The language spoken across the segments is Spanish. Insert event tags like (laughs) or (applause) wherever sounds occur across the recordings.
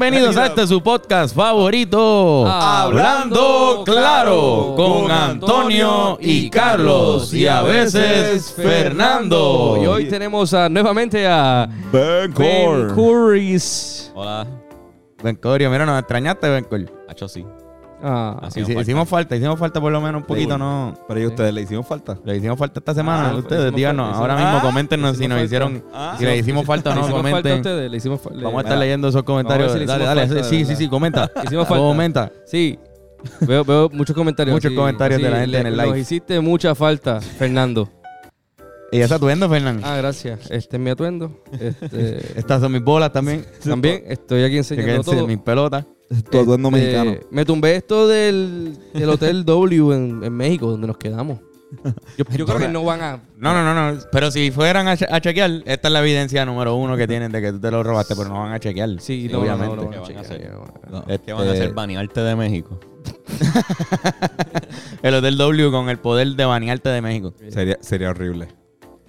Bienvenidos a este su podcast favorito, Hablando Claro, con Antonio y Carlos y a veces Fernando. Y hoy tenemos a- nuevamente a Ben Bencor. Curris. Hola. Bencorio, mira, nos extrañaste, Bencor. Hacho sí. Ah, Así Hici- nos hicimos falta, hicimos falta por lo menos un poquito, Sí. ¿no? Pero ¿y ustedes le hicimos falta? Le hicimos falta esta semana, Ah, ustedes, hicimos díganos, falta, ahora hicimos- mismo Ah, coméntenos si hicimos nos falta. hicieron, Ah. si le hicimos falta o ¿Le no, hicimos falta a comenten. Le hicimos Vamos a estar Mira. leyendo esos comentarios. Si dale, hicimos dale, falta, sí, sí, sí, comenta. (laughs) Hicimos falta. Comenta. Sí. Veo, veo muchos comentarios. Muchos sí, comentarios de la gente le- en el Nos live. hiciste mucha falta, Fernando. (laughs) ¿Y ese atuendo, Fernando? Ah, gracias. Este es mi atuendo. (laughs) Este, Estas son mis bolas también. también estoy aquí enseñando todo. mis pelotas. (laughs) Tu atuendo Este, mexicano. Me tumbé esto del, del Hotel (laughs) W en, en México, donde nos quedamos. Yo, yo creo que no van a. No, no, no, no. Pero si fueran a, che- a chequear, esta es la evidencia número uno que tienen de que tú te lo robaste, pero no van a chequear. Sí, no, obviamente. no, no, no, ¿Qué no, van a chequear, hacer? no. Este, ¿Qué van a hacer? ¿Banearte de México? (laughs) El Hotel W con el poder de banearte de México. Sería, sería horrible.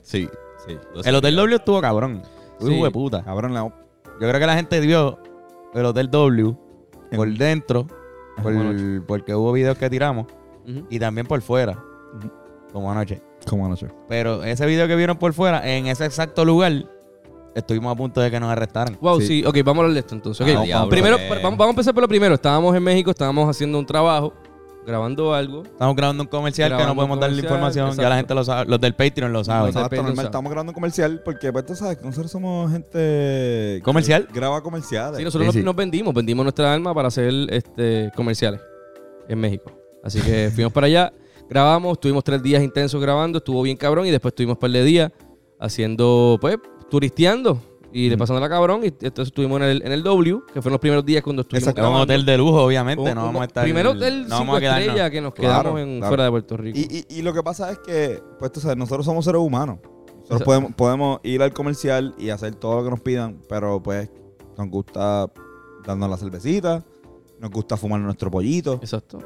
Sí. Sí. El Hotel W estuvo cabrón. Sí. Hijo de puta. Cabrón, la... Yo creo que la gente vio el Hotel W por En- dentro, por- Como porque hubo videos que tiramos, y también por fuera, como anoche. ¿Cómo anoche? Pero ese video que vieron por fuera, en ese exacto lugar, estuvimos a punto de que nos arrestaran. Wow, Sí. sí. Ok, vamos a hablar de esto entonces. Ah, primero, eh. vamos, vamos a empezar por lo primero. Estábamos en México, estábamos haciendo un trabajo, grabando algo. Estamos grabando un comercial que no podemos darle información. Ya la gente lo sabe. Los del Patreon lo saben. Los del Exacto, Patreon, normal. ¿sabes? Estamos grabando un comercial porque, pues, tú sabes que nosotros somos gente... que ¿Comercial? Graba comerciales. Sí, nosotros Sí, nos, sí. nos vendimos, vendimos nuestra alma para hacer este, comerciales en México. Así que (laughs) fuimos para allá, grabamos, estuvimos tres días intensos grabando, estuvo bien cabrón y después estuvimos un par de días haciendo, pues, turisteando y de pasando la cabrón. Y entonces estuvimos en el, en el W, que fueron los primeros días cuando estuvimos Exacto. Un hotel de lujo, obviamente. Un- no vamos a estar. Primero hotel no cinco estrellas que nos Claro, quedamos en, claro. fuera de Puerto Rico. Y, y, y lo que pasa es que, pues tú sabes, nosotros somos seres humanos. Nosotros podemos, podemos ir al comercial y hacer todo lo que nos pidan, pero pues nos gusta darnos la cervecita, nos gusta fumar nuestro pollito, Exacto.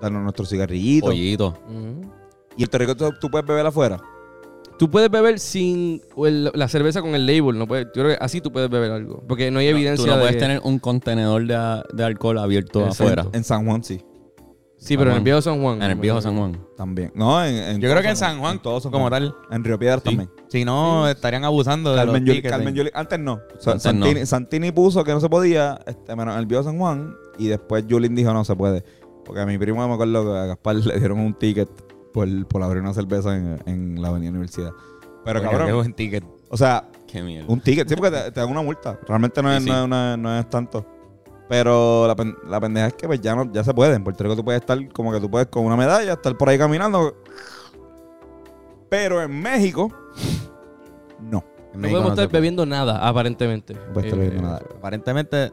darnos nuestro cigarrillito. Pollito. Ujú. Y en Puerto Rico tú, tú puedes beber afuera. Tú puedes beber sin o el- la cerveza con el label, no puedes, yo creo que así tú puedes beber algo, porque no hay evidencia Tú no de puedes que- tener un contenedor de, de alcohol abierto Exacto. afuera. En San Juan sí, Sí, pero en el viejo San Juan. En el viejo San Juan. también. No, en, en Yo creo que en San Juan, en todo San como tal. En Río Piedras Sí. también. Si no, estarían abusando de Carmen los Yuli, tickets. Carmen Yuli- antes no. O sea, Antes Santini, no. Santini puso que no se podía, este, menos en el viejo San Juan, y después Julín dijo no se puede. Porque a mi primo me acuerdo que a Gaspar le dieron un ticket por, por abrir una cerveza en, en la avenida Universidad. Pero qué cabrón, buen ticket. o sea, Qué mierda. un ticket, sí, porque te, te dan una multa. Realmente no es, Sí, sí. No, es, no es- no es tanto. Pero la, pen- la pendeja es que pues, ya, no, ya se puede. En Puerto Rico tú puedes estar como que tú puedes con una medalla, estar por ahí caminando. Pero en México, no. En No México podemos no estar bebiendo nada, aparentemente. No puedes estar bebiendo nada. Aparentemente,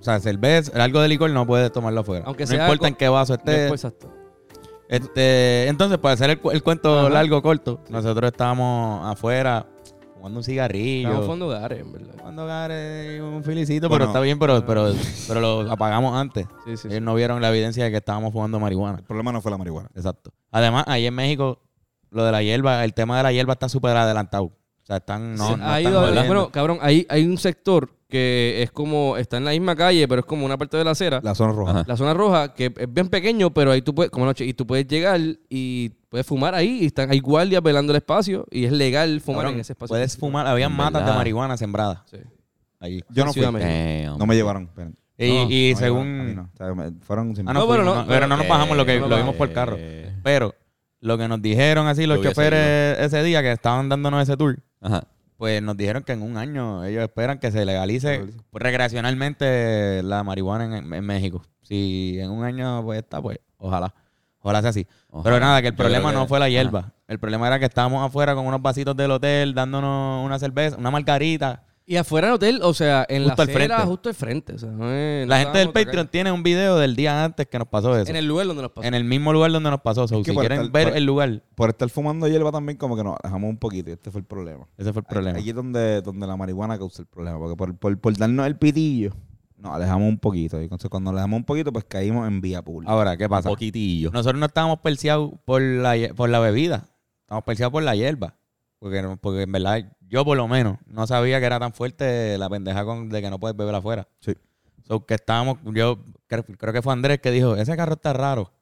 o sea, cerveza, algo de licor no puedes tomarlo afuera. Aunque no sea importa algo- en qué vaso esté. exacto. Este, entonces, para hacer el, cu- el cuento Ajá. largo o corto, nosotros estábamos afuera fumando un cigarrillo. Estamos fondo hogares, en verdad. Fumando gare, un felicito, Bueno. pero está bien, pero, pero, (laughs) pero lo apagamos antes. Sí, sí, sí. Ellos no vieron la evidencia de que estábamos fumando marihuana. El problema no fue la marihuana. Exacto. Además, ahí en México, lo de la hierba, el tema de la hierba está súper adelantado. O sea, están, no, Sí, no ha están ido- bueno, cabrón, hay, hay un sector que es como, está en la misma calle, pero es como una parte de la acera. La, La zona roja. Ajá. zona roja, que es bien pequeño, pero ahí tú puedes, como noche, y tú puedes llegar y puedes fumar ahí, y están, hay guardias velando el espacio, y es legal fumar Cabrón, en ese espacio. Puedes fumar, habían En matas de marihuana sembradas. Sí. Ahí. Yo no fui. Damn. No me llevaron. esperen. Y, No, y No según. no. O sea, me- fueron sin Ah, no, fuimos, no, pero no nos bajamos lo que lo vimos por carro. Eh, Pero lo que nos dijeron así los choferes ese día que estaban dándonos ese tour, Ajá. Pues nos dijeron que en un año ellos esperan que se legalice recreacionalmente la marihuana en, en México. Si en un año pues está, pues ojalá. Ojalá sea así. Ojalá. Pero nada, que el Yo problema no fue la ajá. hierba. El problema era que estábamos afuera con unos vasitos del hotel dándonos una cerveza, una margarita. Y afuera del hotel, o sea, en Justo la acera, frente. justo al frente. O sea, no es- no La gente del estábamos Patreon tiene un video del día antes que nos pasó eso. En el lugar donde nos pasó. En el mismo lugar donde nos pasó. Es que si quieren estar- ver por- el lugar, Por estar fumando hierba también como que nos dejamos un poquito y este fue el problema. ese fue el problema. Aquí es donde, donde la marihuana causa el problema. Porque por, por, por darnos el pitillo, Nos alejamos un poquito. Y entonces cuando nos alejamos un poquito, pues caímos en vía pública. Ahora, ¿qué Un pasa? poquitillo. Nosotros no estábamos perseados por la, por la bebida. Estamos perseados por la hierba. Porque, no- porque en verdad, yo por lo menos, no sabía que era tan fuerte la pendeja con, de que no puedes beber afuera. Sí. So, que estábamos, yo creo, creo que fue Andrés que dijo, ese carro está raro.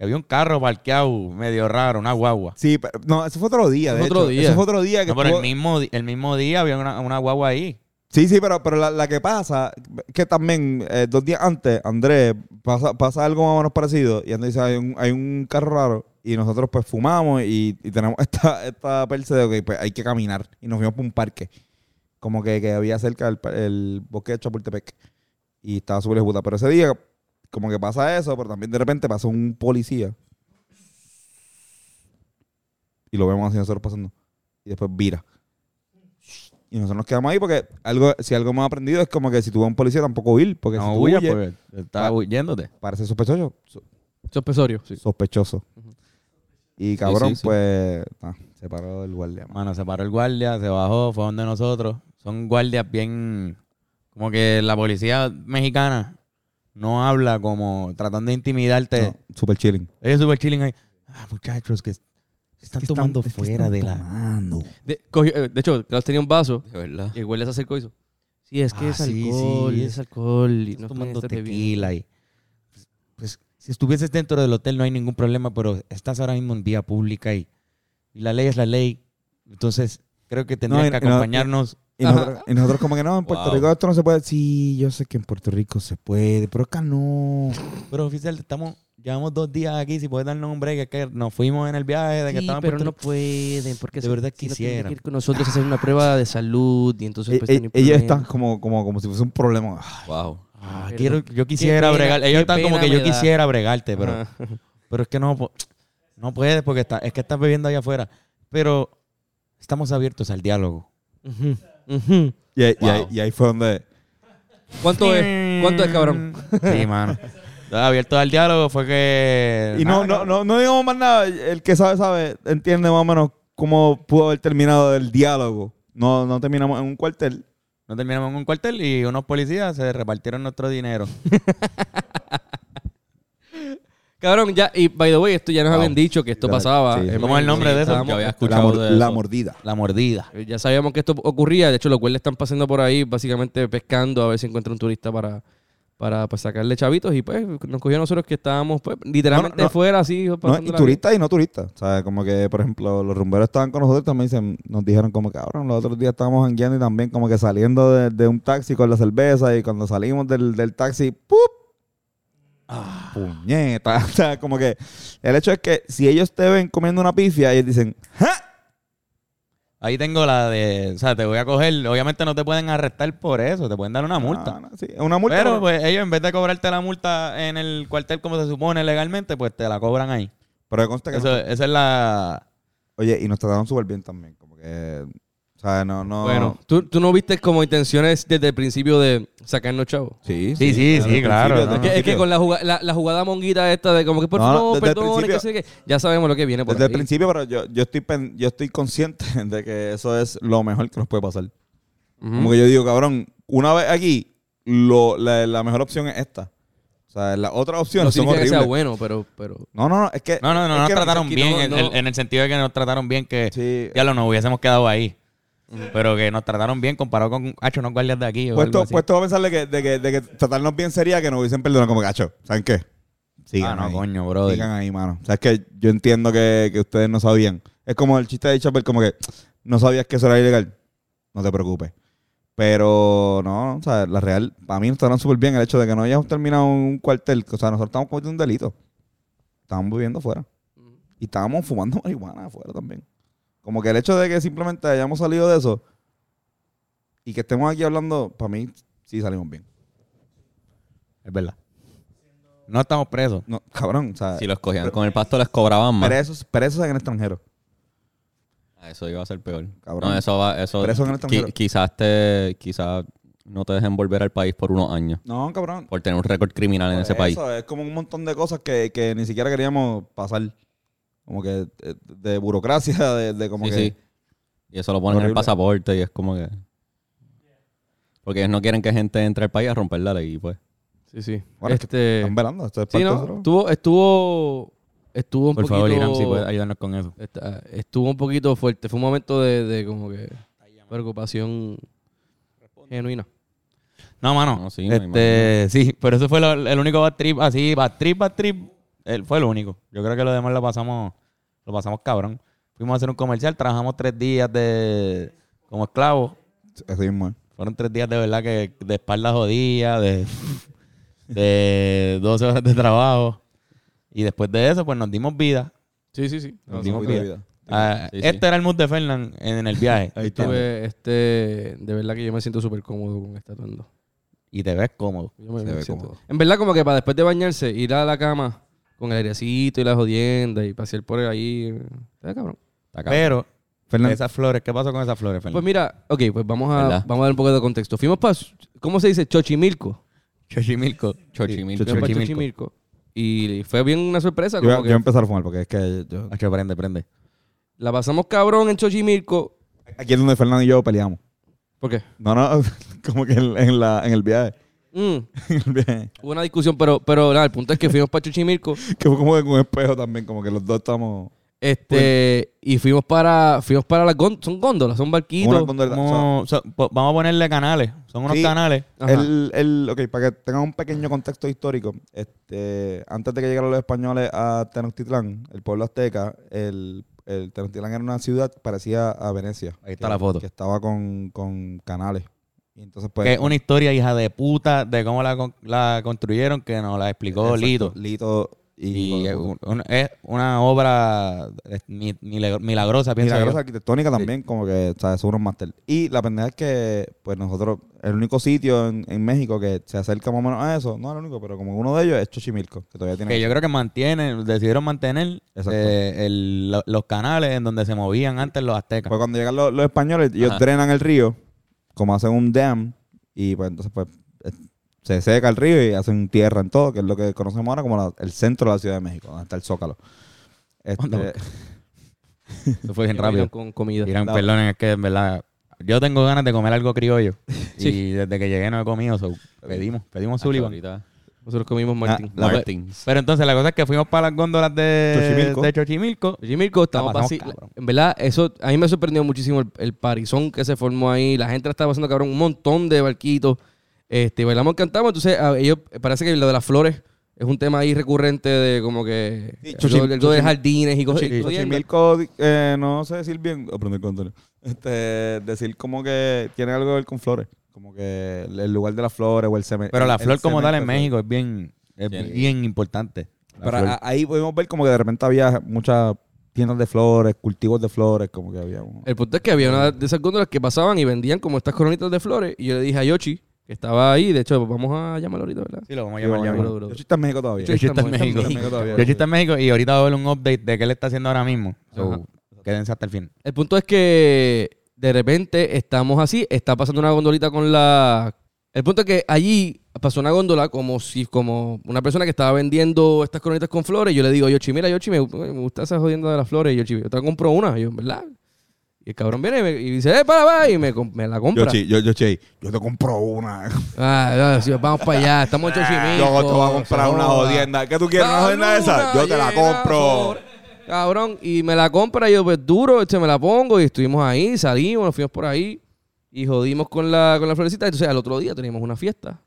Había un carro parqueado medio raro, una guagua. Sí, pero, no, ese fue otro día. Ese de fue otro hecho. día. Ese fue otro día que No, pero el mismo, el mismo día había una, una guagua ahí. Sí, sí, pero, pero la, la que pasa, que también eh, dos días antes, Andrés, pasa, pasa algo más o menos parecido y Andrés dice, hay un, hay un carro raro y nosotros pues fumamos y, y tenemos (laughs) esta, esta de que pues, hay que caminar y nos fuimos por un parque, como que, que había cerca del pa- el bosque de Chapultepec y estaba súper puta. Pero ese día, como que pasa eso, pero también de repente pasa un policía y lo vemos así nosotros pasando y después vira. Y nosotros nos quedamos ahí porque algo, si algo hemos aprendido es como que si tú ves a un policía tampoco huir, porque No si tú huyes, porque estaba Ah. huyéndote. parece sospechoso. so- Sospechoso, sí. sospechoso. Y cabrón, sí, sí. pues ah, se paró el guardia. mano. Mano, se paró el guardia, se bajó, fue donde nosotros. Son guardias bien. Como que la policía mexicana no habla como tratando de intimidarte. No, super chilling. Ellos súper chilling ahí. Ah, muchachos, que se están Que tomando es que fuera están de la. De, cogió- eh, de hecho, Klaus tenía un vaso De verdad. y el güey les acercó y hizo. Sí, es que Ah, es alcohol, sí, es, es- alcohol. Y no tomando tequila y. Si estuvieses dentro del hotel no hay ningún problema, pero estás ahora mismo en vía pública y, y la ley es la ley. Entonces, creo que tendrías y- que y no- acompañarnos. Y nosotros, y nosotros como que no, en Puerto Wow. Rico esto no se puede. Sí, yo sé que en Puerto Rico se puede, pero acá no. Pero oficial, estamos, llevamos dos días aquí, si puedes darnos un break, que nos fuimos en el viaje de que Sí, estaban pero Puerto no Rico. pueden, porque De verdad si no quisieran. que ir con nosotros a hacer una prueba de salud y entonces E- pues, e- ellos problemas. están como, como, como si fuese un problema. Wow. Ah, quiero, yo quisiera pena, bregar. Ellos están como que yo da. quisiera bregarte, pero, Ajá. (laughs) pero es que no, no puedes porque está, es que estás bebiendo allá afuera. Pero estamos abiertos al diálogo. Y, ahí- y ahí, Wow. y ahí fue donde. ¿Cuánto es? ¿Cuánto es, cabrón? Sí, mano. (laughs) Abiertos al diálogo fue que. Y no, nada, no, no, no digamos más nada. El que sabe, sabe, entiende más o menos cómo pudo haber terminado el diálogo. No, no terminamos en un cuartel. No terminamos en un cuartel y unos policías se repartieron nuestro dinero. (laughs) Cabrón, ya, y by the way, esto ya nos Wow. habían dicho que esto pasaba. sí. ¿Cómo es el nombre de eso? La, mor- de la eso. mordida. La mordida. Ya sabíamos que esto ocurría, de hecho los guardias están pasando por ahí básicamente pescando a ver si encuentran un turista para, para pues, sacarle chavitos y pues nos cogió a nosotros que estábamos pues literalmente No, no, no. fuera así. No, pasando y turistas y no turistas. O sea, como que, por ejemplo, los rumberos estaban con nosotros también nos dijeron como que, cabrón, los otros días estábamos jangueando y también como que saliendo de, de un taxi con la cerveza y cuando salimos del, del taxi, ¡pup! Ah. Puñeta. (laughs) O sea, como que el hecho es que si ellos te ven comiendo una pifia, ellos dicen, ¡ja! Ahí tengo la de. O sea, te voy a coger. Obviamente no te pueden arrestar por eso, te pueden dar una multa. No, sí, una multa. Pero pues ellos en vez de cobrarte la multa en el cuartel como se supone legalmente, pues te la cobran ahí. pero consta que Eso, nos- esa es la... Oye, y nos trataron súper bien también. Como que, o sea, no, no. Bueno, ¿tú, tú no viste como intenciones desde el principio de sacarnos chavos. Sí, Sí, sí, claro, ¿no? Es que, es que principio. con la, juga- la, la jugada monguita esta de como que por No, no, favor, desde el perdone, que principio- sé qué, ya sabemos lo que viene por Desde el ahí. principio, pero yo, yo, estoy, pen- yo estoy consciente (laughs) de que eso es lo mejor que nos puede pasar. Ujú. Como que yo digo, cabrón, una vez aquí, lo, la, la mejor opción es esta. O sea, las otras no opciones son significa que sea bueno, pero, pero No, no, no, es que... No, no, no, es nos que trataron aquí bien no- en, no- el- en el sentido de que nos trataron bien que Sí, ya lo nos hubiésemos quedado ahí. (laughs) Pero que nos trataron bien comparado con Hacho, unos guardias de aquí o puesto, algo así. puesto a pensarle que, de, que, de que tratarnos bien sería que nos hubiesen perdonado como gacho. ¿Saben qué? ah, no, ahí. coño, brother. Sigan ahí, mano. O sea, es que yo entiendo que, que ustedes no sabían. Es como el chiste de Chapel, como que no sabías que eso era ilegal. No te preocupes. Pero no, o sea, la real, para mí nos trataron súper bien el hecho de que no hayamos terminado un cuartel. O sea, nosotros estamos cometiendo un delito. Estábamos viviendo afuera. Y estábamos fumando marihuana afuera también. Como que el hecho de que simplemente hayamos salido de eso y que estemos aquí hablando, para mí sí salimos bien. Es verdad. No estamos presos. No, cabrón, o sea, Si los cogían con el pasto, les cobraban más. presos, presos en el extranjero. Ah, Eso iba a ser peor. Cabrón. No, eso va, eso. Preso en el qui- extranjero. quizás te, quizás no te dejen volver al país por unos años. No, cabrón. Por tener un récord criminal en Por ese país. Eso es como un montón de cosas que, que ni siquiera queríamos pasar. Como que eh, de burocracia, (laughs) de, de como sí, que. sí. Y eso lo ponen en el pasaporte y es como que. Porque ellos no quieren que gente entre al país a romper la ley, pues. Sí, sí. Bueno, este, Están velando. Esto es sí, no, estuvo, estuvo, estuvo un Por poquito... favor, Irán, si puedes ayudarnos con eso. Está- estuvo un poquito fuerte. Fue un momento de, de como que preocupación genuina. No, mano. No, sí, este, sí, pero eso fue lo- el único bad trip, así, bad trip, bad trip. Él fue lo único. Yo creo que lo demás lo pasamos, lo pasamos cabrón. Fuimos a hacer un comercial, trabajamos tres días de como esclavos. Así mismo. ¿eh? Fueron tres días de verdad que de espalda jodida, de, (laughs) de 12 horas de trabajo. Y después de eso, pues nos dimos vida. Sí, sí, sí. Nos dimos vida. vida. Ah, Sí, sí. este era el mood de Fernand en, el viaje. Ahí está. Estuve, este, de verdad que yo me siento súper cómodo con este atuendo. Y te ves cómodo. Yo me- siento- cómodo. En verdad, como que para después de bañarse, ir a la cama con el airecito y la jodienda y pasear por ahí. Está cabrón. Está cabrón. Pero Fernando, esas flores, ¿qué pasó con esas flores, Fernando? Pues mira, ok, pues vamos a, ¿Verdad? vamos a dar un poco de contexto. Fuimos para, ¿cómo se dice? Chochimilco. Chochimilco. Chochimilco. (laughs) Para Chochimilco. Chochimilco. Y fue bien una sorpresa. yo, voy a- Como yo que empezar a fumar porque es que yo... Hacho, prende, prende. la pasamos cabrón en Chochimilco. Aquí es donde Fernando y yo peleamos. ¿Por qué? No, no, (laughs) como que en, en la, en el viaje. Mm, (laughs) hubo una discusión, pero, pero nada, el punto es que fuimos para Chochimilco. (laughs) Que fue como que con un espejo también, como que los dos estamos... Este, y fuimos para, fuimos para las góndolas, son góndolas, son barquitos. Una gondola- Como- so- po- vamos a ponerle canales. Son unos Sí. canales. Ajá. El, el, ok, para que tengan un pequeño contexto histórico, este, antes de que llegaran los españoles a Tenochtitlán, el pueblo azteca, el, el Tenochtitlán era una ciudad parecida a Venecia. Ahí está que- la foto. Que estaba con, con canales. Y entonces, pues. que es una historia hija de puta de cómo la, la construyeron que nos la explicó exacto, Lito. Lito y. Y es, un- un- es una obra mi- milag- milagrosa, pienso Milagrosa yo. arquitectónica también, como que, ¿sabes? Son unos máster. Y la pendeja es que, pues nosotros, el único sitio en, en México que se acerca más o menos a eso, no el único, pero como uno de ellos es Xochimilco, que todavía tiene. Que yo creo que mantienen, decidieron mantener eh, el- lo- los canales en donde se movían antes los aztecas. Pues cuando llegan los, los españoles, ellos Ajá. drenan el río, como hacen un dam, y pues entonces pues se seca el río y hacen tierra en todo, que es lo que conocemos ahora como la- el centro de la Ciudad de México, donde está el Zócalo. Este, (laughs) Eso fue bien rápido. Con comida. Irán, La- perdonen, es que en verdad yo tengo ganas de comer algo criollo. (laughs) Sí. Y desde que llegué no he comido, so, pedimos, pedimos Sullivan. Nosotros comimos Martín. La- Martins. Pero entonces la cosa es que fuimos para las góndolas de Chochimilco. de Chochimilco. Chochimilco estamos pasamos así. cabrón. En verdad, eso a mí me sorprendió muchísimo el, el parizón que se formó ahí. La gente la estaba pasando cabrón, un montón de barquitos. Este, bailamos, cantamos. Entonces, a ellos parece que lo de las flores es un tema ahí recurrente de como que Sí, algo de jardines y cosas. jodienda. Xochimilco, eh, no sé decir bien, aprender con. Este, decir como que tiene algo que ver con flores, como que el lugar de las flores o el cemento. Pero la flor como tal en México es bien, es Bien. bien importante. Pero flor. ahí pudimos ver como que de repente había muchas tiendas de flores, cultivos de flores, como que había un- El punto es que había una de esas góndolas que pasaban y vendían como estas coronitas de flores. Y yo le dije a Yoshi, que estaba ahí, de hecho, vamos a llamarlo ahorita, ¿verdad? Sí, lo vamos a Sí, llamar vamos ya. a. Yoshi está en México todavía. Yoshi Yoshi está en está en México. Yoshi está en México y ahorita va a haber un update de qué él está haciendo ahora mismo. So, quédense hasta el fin. El punto es que de repente estamos así, está pasando una gondolita con la... El punto es que allí pasó una góndola como si como una persona que estaba vendiendo estas coronitas con flores. Yo le digo, Yoshi, mira, Yoshi, me, me gusta esa jodienda de las flores. Y Yoshi, yo te compro una. Y yo, ¿verdad? Y el cabrón viene y, me- y dice, eh, para, para, y me, la compra. Yoshi, yo, Yoshi, yo te compro una. Ah, sí, vamos para allá, estamos en. (laughs) Yo te voy a comprar una jodienda. ¿Qué tú quieres? ¿Una jodienda esa? Yo te la compro. Cabrón, y me la compra y yo, pues duro, este, me la pongo y estuvimos ahí, salimos, nos fuimos por ahí y jodimos con la, con la florecita. Entonces al otro día teníamos una fiesta,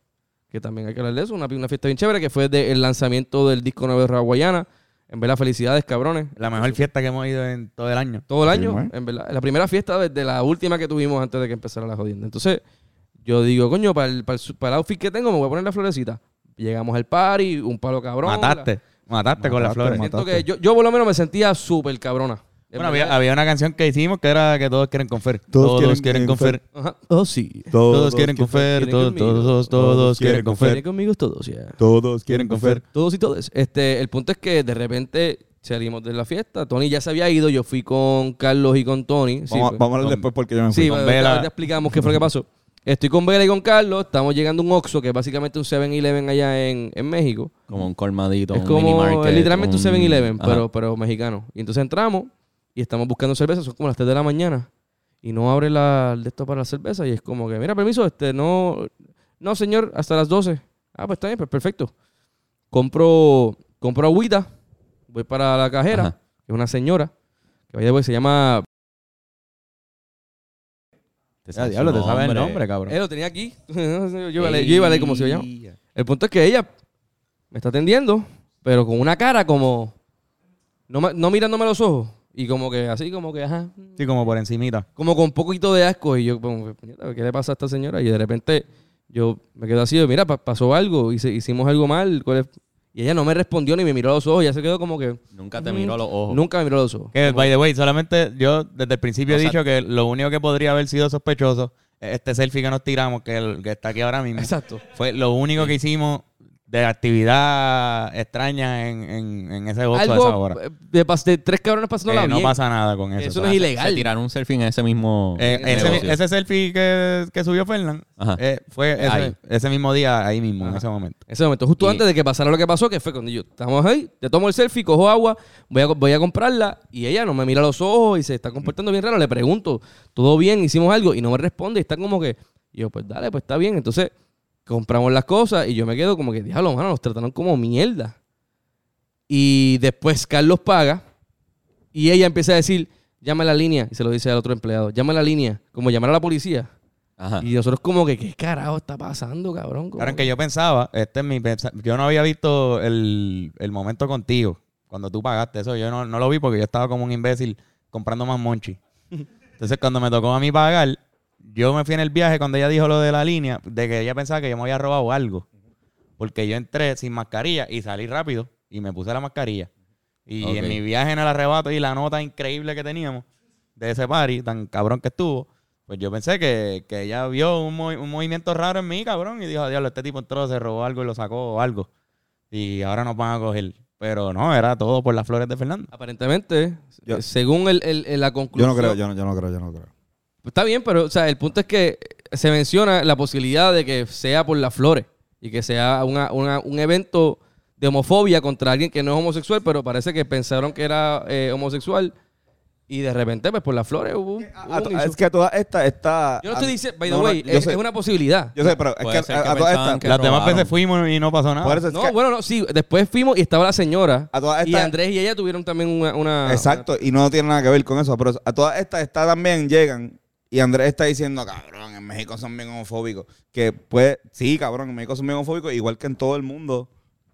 que también hay que hablar de eso, una, una fiesta bien chévere, que fue de- el lanzamiento del disco nuevo de Raguayana. En verdad, felicidades, cabrones. La mejor fiesta que hemos ido en todo el año. Todo el año, en verdad. La primera fiesta desde la última que tuvimos antes de que empezara la jodienda. Entonces, yo digo, coño, para el, para el, para el outfit que tengo me voy a poner la florecita. Llegamos al party, un palo cabrón. Mataste. Mataste con las flores. mataste. Siento que yo, yo por lo menos me sentía súper cabrona. En Bueno, había, había una canción que hicimos que era que todos quieren confer. Todos Todos, quieren- quieren quieren confer. Ajá. Oh, sí. Todos quieren confer. Todos, conmigo. todos, todos quieren confer. Conmigo todos, ya. Todos Quieren confer. Todos y todos. Este, el punto es que de repente salimos de la fiesta. Tony ya se había ido. Yo fui con Carlos y con Tony. Sí, Vamos, a- pues. vamos a hablar Con- después porque yo me fui. Sí, con bueno, Vela. ahorita explicamos qué fue lo que pasó. Estoy con Vela y con Carlos. Estamos llegando a un Oxxo, que es básicamente un 7-Eleven allá en, en México. Como un colmadito, es un como mini market. literalmente un 7-Eleven, Ajá. pero, pero mexicano. Y entonces entramos y estamos buscando cerveza. Son como las 3 de la mañana. y no abre la, el de esto para la cerveza. Y es como que, mira, permiso, este, no, no, señor, hasta las 12. Ah, pues está bien, pues perfecto. Compro, compro agüita, voy para la cajera, Ajá. que es una señora, que vaya, pues, se llama... Te sabes diablo, te sabes el nombre. nombre, cabrón. Él lo tenía aquí. (laughs) yo, iba a leer, yo iba a leer cómo se llama. El punto es que ella me está atendiendo, pero con una cara como... No, me- no mirándome a los ojos. Y como que así, como que, ajá. Sí, como por encimita. Como con un poquito de asco. Y yo, como, que, "Puñeta, ¿qué le pasa a esta señora? Y de repente yo me quedo así, mira, pa- pasó algo. Hice- hicimos algo mal. ¿cuál es?". Y ella no me respondió ni me miró a los ojos. Ya se quedó como que... Nunca te miró a los ojos. Nunca me miró a los ojos. Que, by the way, solamente yo desde el principio O he sea- dicho que lo único que podría haber sido sospechoso es este selfie que nos tiramos, que, el, que está aquí ahora mismo. Exacto. Fue lo único que hicimos de actividad extraña en, en, en ese box a esa hora. eh, de, pas- de tres cabrones pasándola Que no bien. pasa nada con eso. Eso no es Se ilegal. tiraron un selfie en ese mismo eh, ese, selfie que, que subió Fernán eh, fue ese, Ahí. ese mismo día, ahí mismo, en ese momento. En ese momento, justo Y- antes de que pasara lo que pasó, que fue cuando yo estamos ahí, te tomo el selfie, cojo agua, voy a, voy a comprarla y ella no me mira a los ojos y se está comportando bien raro. Le pregunto, ¿todo bien? ¿Hicimos algo? Y no me responde y está como que, y yo, pues dale, pues está bien. Entonces, compramos las cosas y yo me quedo como que, diablo, mano, nos trataron como mierda. Y después Carlos paga y ella empieza a decir, llama a la línea, y se lo dice al otro empleado, llama a la línea, como llamar a la policía. Ajá. Y nosotros como que, ¿qué carajo está pasando, cabrón? Claro, que yo pensaba, este es mi yo no había visto el, el momento contigo, cuando tú pagaste eso, yo no, no lo vi porque yo estaba como un imbécil comprando más monchi. (laughs) Entonces cuando me tocó a mí pagar, yo me fui en el viaje cuando ella dijo lo de la línea, de que ella pensaba que yo me había robado algo. Porque yo entré sin mascarilla y salí rápido y me puse la mascarilla. Y en mi viaje en el arrebato y la nota increíble que teníamos de ese party, tan cabrón que estuvo, pues yo pensé que, que ella vio un, movi- un movimiento raro en mí, cabrón, y dijo, diablo, este tipo entró, se robó algo y lo sacó o algo. Y ahora nos van a coger. Pero no, era todo por las flores de Fernando. Aparentemente, Yo- según el, el- el- la Yo conclusión. no creo, yo no, yo no creo, yo no creo. Está bien, pero o sea, el punto es que se menciona la posibilidad de que sea por las flores y que sea una- una- un evento de homofobia contra alguien que no es homosexual, pero parece que pensaron que era eh, homosexual y de repente, pues por las flores hubo un, hubo A- un a- issue. es que toda esta está. Yo no estoy diciendo, by the No, way, es, una posibilidad. Yo sé, pero es que, a, que a todas estas. Las demás veces fuimos y no pasó nada. No, que- bueno, no, sí, después fuimos y estaba la señora A todas y estas- Andrés y ella tuvieron también una... una- Exacto, y no tiene nada que ver con eso. Pero a todas estas está también, llegan, y Andrés está diciendo, cabrón, en México son bien homofóbicos. Que pues, sí, cabrón, en México son bien homofóbicos, igual que en todo el mundo.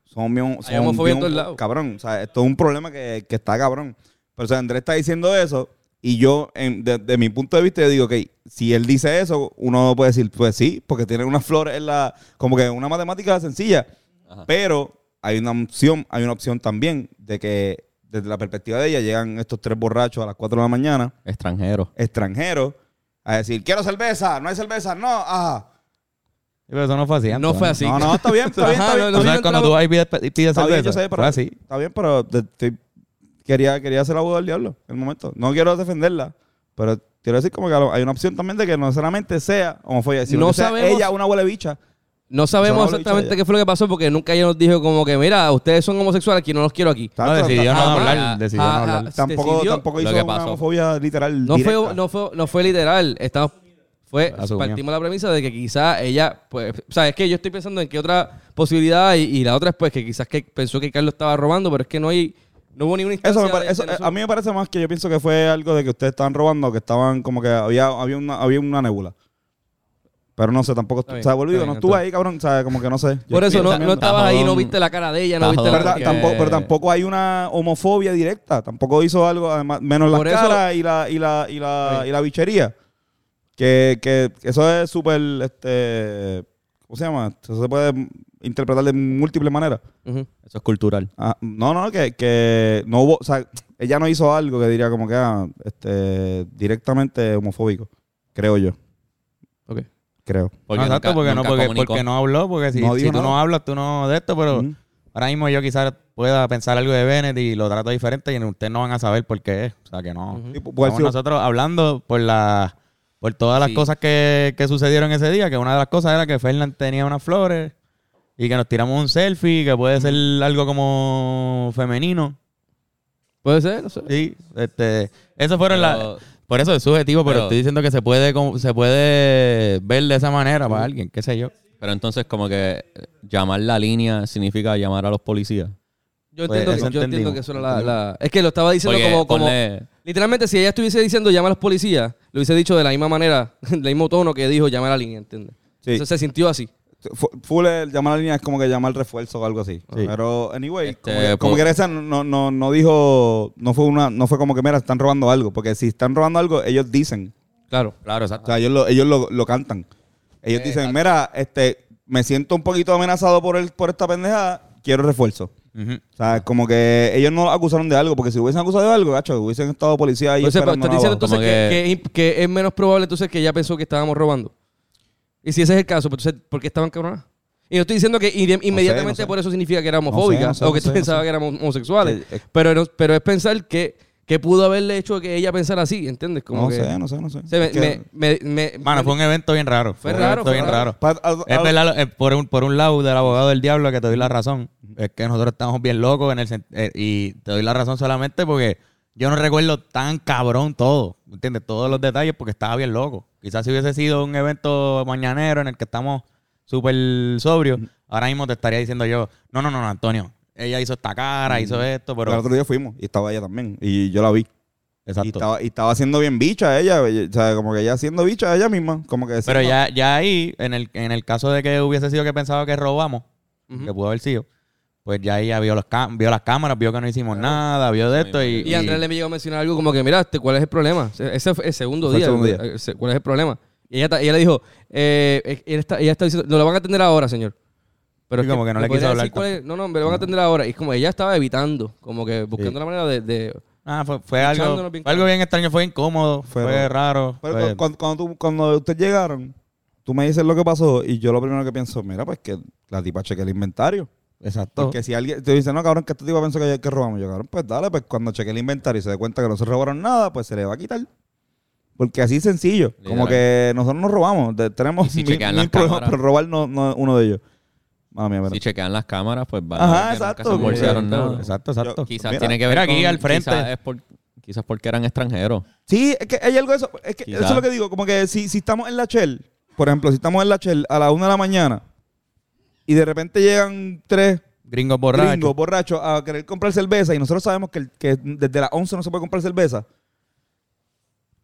Son bien. Son homofobia en bien todos homofó- lados. Cabrón, o sea, esto es un problema que, que está cabrón. Pero o sea, Andrés está diciendo eso, y yo, en- de, de mi punto de vista, yo digo, ok, si él dice eso, uno puede decir, pues sí, porque tiene unas flores en la. Como que una matemática sencilla. Ajá. Pero hay una opción, hay una opción también de que desde la perspectiva de ella llegan estos tres borrachos a las 4 de la mañana, Extranjero. extranjeros, a decir, quiero cerveza, no hay cerveza, no, ajá. Sí, pero eso no fue así. No Antonio. fue así. No, no, está bien, está bien, está bien. no, está bien, cuando tú vas y pides, y pides Está cerveza. yo sé, pero Fue así. está bien, pero quería, quería hacer abogado del diablo en el momento. No quiero defenderla, pero quiero decir como que hay una opción también de que no necesariamente sea homofobia, sino No que sea sabemos- ella una huele bicha. No sabemos no exactamente qué fue lo que pasó porque nunca ella nos dijo como que, mira, ustedes son homosexuales, aquí no los quiero aquí. No, decidió no Ah, hablar. ah, Decidió no ah, hablar. Tampoco, tampoco Lo hizo que una pasó. homofobia literal. No fue, no, fue, no fue literal. Estamos, fue, Asumió. partimos la premisa de que quizá ella, pues, o sea, es que yo estoy pensando en qué otra posibilidad y, y la otra es pues que quizás que pensó que Carlos estaba robando, pero es que no hay, no hubo ninguna instancia. Eso, me pare- de- eso, eh, a mí me parece más que yo pienso que fue algo de que ustedes estaban robando, que estaban como que había, había, una, había una nebula. Pero no sé, tampoco. Está o bien, sea, volvido, no estuve ahí, cabrón. O sea, como que no sé. Por eso no, no estabas ahí, no viste la cara de ella, no viste la Pero, que- tampoco, pero tampoco hay una homofobia directa. Tampoco hizo algo, además, menos la Por eso- cara y la, y la, y la, y la bichería. Que, que eso es súper, este, ¿cómo se llama? Eso se puede interpretar de múltiples maneras. Eso es cultural. Ah, no, no, que, que no hubo, o sea, ella no hizo algo que diría como que ah, este, directamente homofóbico, creo yo, Ok. Creo. No, exacto, nunca- porque, no, porque, comunicó. porque no habló, porque si, No si dijo tú no hablas, tú no de esto, pero Ujú. ahora mismo yo quizás pueda pensar algo de Bennett y lo trato diferente y ustedes no van a saber por qué es. O sea que no. Ujú. Puede Estamos nosotros hablando por la por todas las Sí. cosas que, que sucedieron ese día, que una de las cosas era que Fernan tenía unas flores y que nos tiramos un selfie, que puede ser algo como femenino. Puede ser, no sé. Sí, este, esas fueron las... Pero- Por eso es subjetivo, pero, Pero- estoy diciendo que se puede, se puede ver de esa manera para alguien, qué sé yo. Pero entonces como que eh, llamar la línea significa llamar a los policías. Yo Pues, entiendo, yo entiendo que eso era la, la- Es que lo estaba diciendo Porque como... como ponle- Literalmente, si ella estuviese diciendo llama a los policías, lo hubiese dicho de la misma manera, (laughs) del mismo tono que dijo llama a la línea, ¿entiendes? Sí. Entonces se sintió así. Fu- Full el llamar a la línea es como que llamar refuerzo o algo así. Pero, anyway, Este, como, que, como po- quiera esa no, no, no dijo, no fue una, no fue como que, mira, están robando algo. Porque si están robando algo, ellos dicen. Claro. Claro, O exacto. sea, ellos lo, ellos lo, lo cantan. Ellos dicen, mira, este, me siento un poquito amenazado por el, por esta pendejada, quiero refuerzo. O sea, como que ellos no acusaron de algo, porque si hubiesen acusado de algo, gacho, hubiesen estado policía ahí. Entonces, estás diciendo entonces que, que- que- que es menos probable entonces que ella pensó que estábamos robando. Y si ese es el caso, pues entonces, ¿por qué estaban cabronas? Y no estoy diciendo que inmediatamente no sé. por eso significa que era homofóbica no sé, o que tú sé, no pensabas sé. que éramos homosexuales. Sí, es- pero, no- pero es pensar que, que pudo haberle hecho que ella pensara así, ¿entiendes? Como No que, sé, no sé, no sé. me- Es que- me- me- me- Mano, fue un evento bien raro. Fue raro, fue bien raro. raro. pa- al- Es verdad, eh, por, un, por un lado del abogado del diablo que te doy la razón. Es que nosotros estamos bien locos en el eh, y te doy la razón solamente porque yo no recuerdo tan cabrón todo, ¿entiendes? Todos los detalles porque estaba bien loco. Quizás si hubiese sido un evento mañanero en el que estamos súper sobrios, ahora mismo te estaría diciendo yo, no, no, no, no, Antonio, ella hizo esta cara, hizo esto, pero... el otro día fuimos y estaba ella también. Y yo la vi. Y Exacto. estaba, y estaba haciendo bien bicha ella. O sea, como que ella haciendo bicha ella misma. Como que Pero ya, ya ahí, en el, en el caso de que hubiese sido que pensaba que robamos, Ujú. que pudo haber sido, pues ya ella vio, los ca- vio las cámaras, vio que no hicimos nada, vio de esto y... Y Andrés le llegó a mencionar algo como que, mira, este, ¿cuál es el problema? Ese fue el segundo Fue el día. segundo día. ¿Cuál es el problema? Y ella, ella le dijo, eh, ella, está, ella está diciendo, no lo van a atender ahora, señor. Pero Sí, es como que no le ¿me quiso hablar es? No, no, me lo van a atender ahora. Y es como ella estaba evitando, como que buscando Sí. la manera de... de- Ah, fue, fue algo, bien fue algo bien extraño, fue incómodo, Fue fue, raro. Pero fue- cuando, cuando, tú- cuando ustedes llegaron, tú me dices lo que pasó y yo lo primero que pienso, mira, pues que la tipa cheque el inventario. Exacto. Porque si alguien te dice, no, cabrón, que este tipo pensó que, que robamos. Yo, cabrón, pues dale, pues cuando cheque el inventario y se dé cuenta que no se robaron nada, pues se le va a quitar. Porque así es sencillo. Como que nosotros nos robamos. De- tenemos Y si (laughs) mil, chequean mil las problemas, cámaras. pero robar no, no es uno de ellos. Mami mía, mira. Si chequean las cámaras, pues van Ajá, a ver que exacto, nunca se que- nada. Exacto, exacto. Quizás Mira, tiene que ver aquí con- al frente. Quizás, es por- quizás porque eran extranjeros. Sí, es que hay algo de eso. Es que eso es lo que digo. Como que si, si estamos en la Shell, por ejemplo, si estamos en la Shell a la una de la mañana y de repente llegan tres Gringos borrachos. gringos borrachos a querer comprar cerveza y nosotros sabemos que, el- que desde las 11 no se puede comprar cerveza.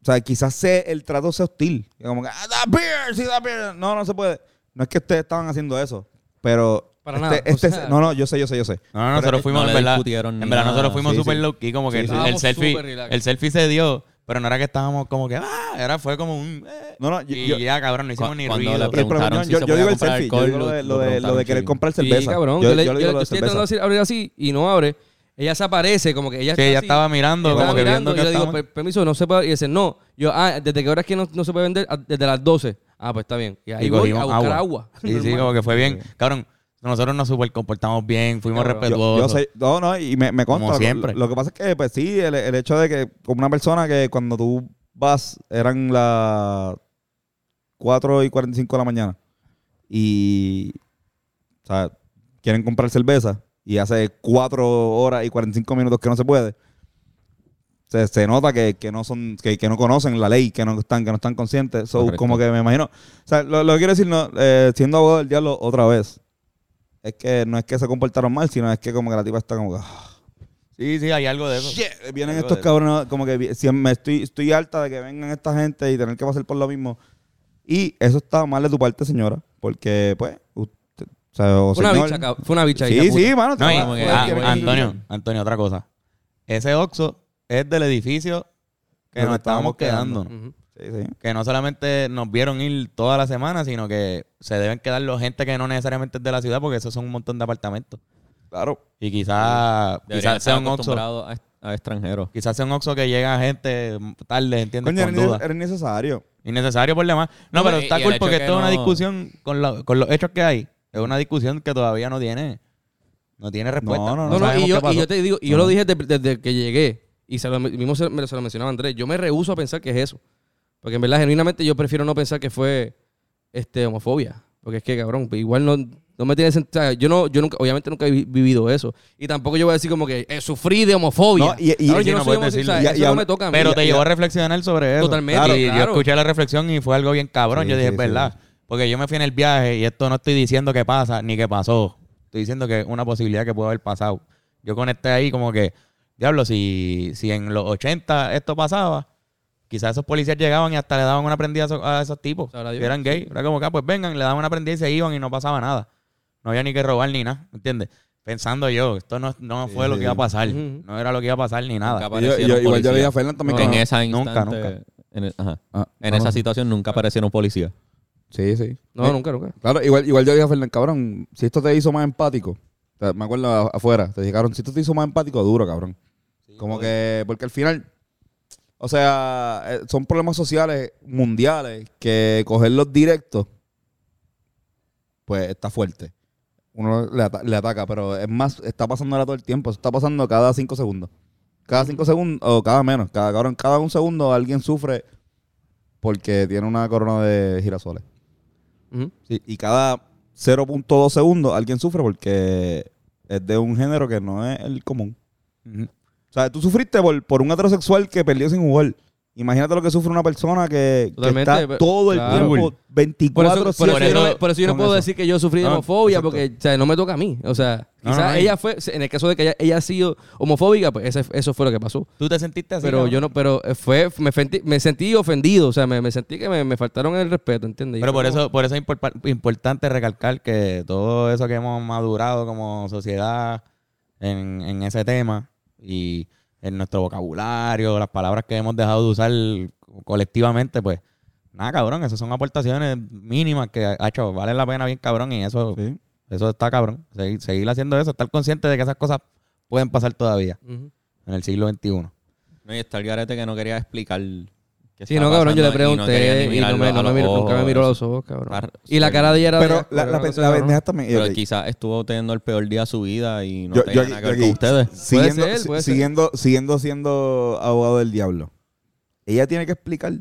O sea, quizás sea, el trato sea hostil. Como que, ah, da beer, sí, da beer. No, no se puede. No es que ustedes estaban haciendo eso, pero... Para este- nada, o este- sea- no, no, yo sé, yo sé, yo sé. No, no, nosotros fuimos, no en verdad, en verdad nosotros fuimos súper sí. low key, como que Sí, sí. el Estábamos selfie, el selfie se dio, pero no era que estábamos como que, ah, era, fue como un, eh, No, no, yo, y yo- ya, cabrón, no hicimos ni ruido. le y el problema- preguntaron yo, si yo digo el selfie, yo alcohol, digo lo de, lo lo de, lo de querer comprar Sí, cerveza. cabrón. Yo, Yo, le- yo yo- digo lo yo de estoy intentando decir- abrir así y no abre. Ella se aparece, como que ella Sí, está ella así, estaba mirando, estaba como que mirando, viendo y que yo le digo, estábamos- "Per- permiso, no se puede. Y dice, no. Yo, ah, ¿desde qué hora es que no, no se puede vender? "Ah, Desde las 12. Ah, pues está bien. Y ahí Y voy a buscar agua. Sí, sí, (laughs) Normal. como que fue bien. Cabrón, nosotros nos super comportamos bien, fuimos. Yo, respetuosos. yo sé, no, no, y me, me consta. Como Lo- siempre. Lo, que pasa es que, pues sí, el, el hecho de que, como una persona que cuando tú vas, eran las 4 y 45 de la mañana, y, o sea, quieren comprar cerveza, y hace 4 horas y 45 minutos que no se puede, se, se nota que, que no son, que, que no conocen la ley, que no están, que no están conscientes. So, como que me imagino. O sea, lo, lo que quiero decir, no, eh, siendo abogado del diablo otra vez, es que no es que se comportaron mal, sino es que como que la tipa está como que. "Ah, Sí, sí, hay algo de eso. shit", Vienen estos cabrones, como que si me estoy, estoy harta de que vengan esta gente y tener que pasar por lo mismo. Y eso está mal de tu parte, señora, porque, pues, usted, o sea, o Fue una bicha, cabrón. Fue una bicha. Sí, hija sí, mano. No, como que- ah, Antonio, Antonio, otra cosa. Ese Oxxo es del edificio que nos estábamos estábamos quedando. quedando. Sí, sí. Que no solamente nos vieron ir toda la semana, sino que se deben quedar los gente que no necesariamente es de la ciudad, porque esos son un montón de apartamentos. Claro. Y quizás quizás sea un Oxxo. a, a extranjeros. Quizás sea un Oxxo que llega gente tarde, ¿entiendes? Coño, Con era, duda. era innecesario. Innecesario por demás. No, No, pero y- está y cool porque que esto es una no- discusión con, la- con los hechos que hay. Es una discusión que todavía no tiene, no tiene respuesta. No, no, No, no, y yo, y te digo, y yo No. lo dije desde, desde que llegué, y se lo, mismo se, se lo mencionaba Andrés, yo me rehuso a pensar que es eso. Porque en verdad, genuinamente, yo prefiero no pensar que fue este, homofobia. Porque es que, cabrón, pues igual no, no me tiene sentido. Yo, no, yo nunca, obviamente nunca he vi- vivido eso. Y tampoco yo voy a decir como que eh, sufrí de homofobia. No, y- y- Cabrón, y yo no no soy decirlo. o sea, Y- eso y no me toca a mí. Pero te llevó a reflexionar sobre eso. Totalmente, Y claro. yo escuché la reflexión y fue algo bien cabrón. Sí, yo dije, sí, es verdad. Porque yo me fui en el viaje y esto no estoy diciendo que pasa ni que pasó. Estoy diciendo que es una posibilidad que puede haber pasado. Yo conecté ahí como que, diablo, si, si en los 80 esto pasaba, quizás esos policías llegaban y hasta le daban una prendida a esos, a esos tipos. Que eran gay. Era como que, ah, pues vengan, le daban una prendida y se iban y no pasaba nada. No había ni que robar ni nada, ¿entiendes? Pensando yo, esto no, no fue Sí, lo que iba a pasar. No era lo que iba a pasar ni nada. Yo- yo- igual yo a Fernan también. No. que- En esa Nunca, instante, nunca. En, el- ajá. Ah, en no, esa no. situación nunca aparecieron policías. Sí, sí. No, nunca, nunca. Claro, igual, igual yo dije a Fernan, cabrón, si esto te hizo más empático, me acuerdo afuera, te dijeron, si esto te hizo más empático, duro, cabrón. Como que, porque al final, o sea, eh, son problemas sociales mundiales que cogerlos directos, pues está fuerte. Uno le, ata- le ataca, pero es más, está pasando ahora todo el tiempo, eso está pasando cada cinco segundos. Cada cinco segundos, o cada menos, cada, cada un segundo alguien sufre porque tiene una corona de girasoles. Ujú. Y cada 0.2 segundos alguien sufre porque es de un género que no es el común. Ujú. O sea, tú sufriste por, por un heterosexual que perdió sin jugar. Imagínate lo que sufre una persona que, que está pero- todo el claro. tiempo, Por 24 eso, por eso siete yo no, me- por eso yo no puedo eso. decir que yo sufrí de No, homofobia, porque o sea, no me toca a mí. O sea, quizás no, no. ella fue, en el caso de que ella, ella ha sido homofóbica, pues ese- eso fue lo que pasó. ¿Tú te sentiste así? pero yo no, pero eh, fue, me, sentí, me sentí ofendido, o sea, me, me sentí que me, me faltaron el respeto, ¿entiendes? Pero por como- eso, por eso es impor- importante recalcar que todo eso que hemos madurado como sociedad en, en ese tema y en nuestro vocabulario, las palabras que hemos dejado de usar colectivamente, pues nada, cabrón, esas son aportaciones mínimas que ha hecho, vale la pena bien cabrón y eso, Sí. eso está cabrón. Seguir, seguir haciendo eso, estar consciente de que esas cosas pueden pasar todavía en el siglo XXI. No, y está el garete que no quería explicar Sí, no, cabrón, yo le y no pregunté y no me, no me miró, nunca me miró los ojos, cabrón. Y la cara de ella era Pero de- la, la, cosa la pendeja también. Pero quizás estuvo teniendo el peor día de su vida y no Yo- tenía yo nada que ver con ustedes. (laughs) Siguiendo, ser, puede ser. siguiendo, siguiendo siendo abogado del diablo. Ella tiene que explicar.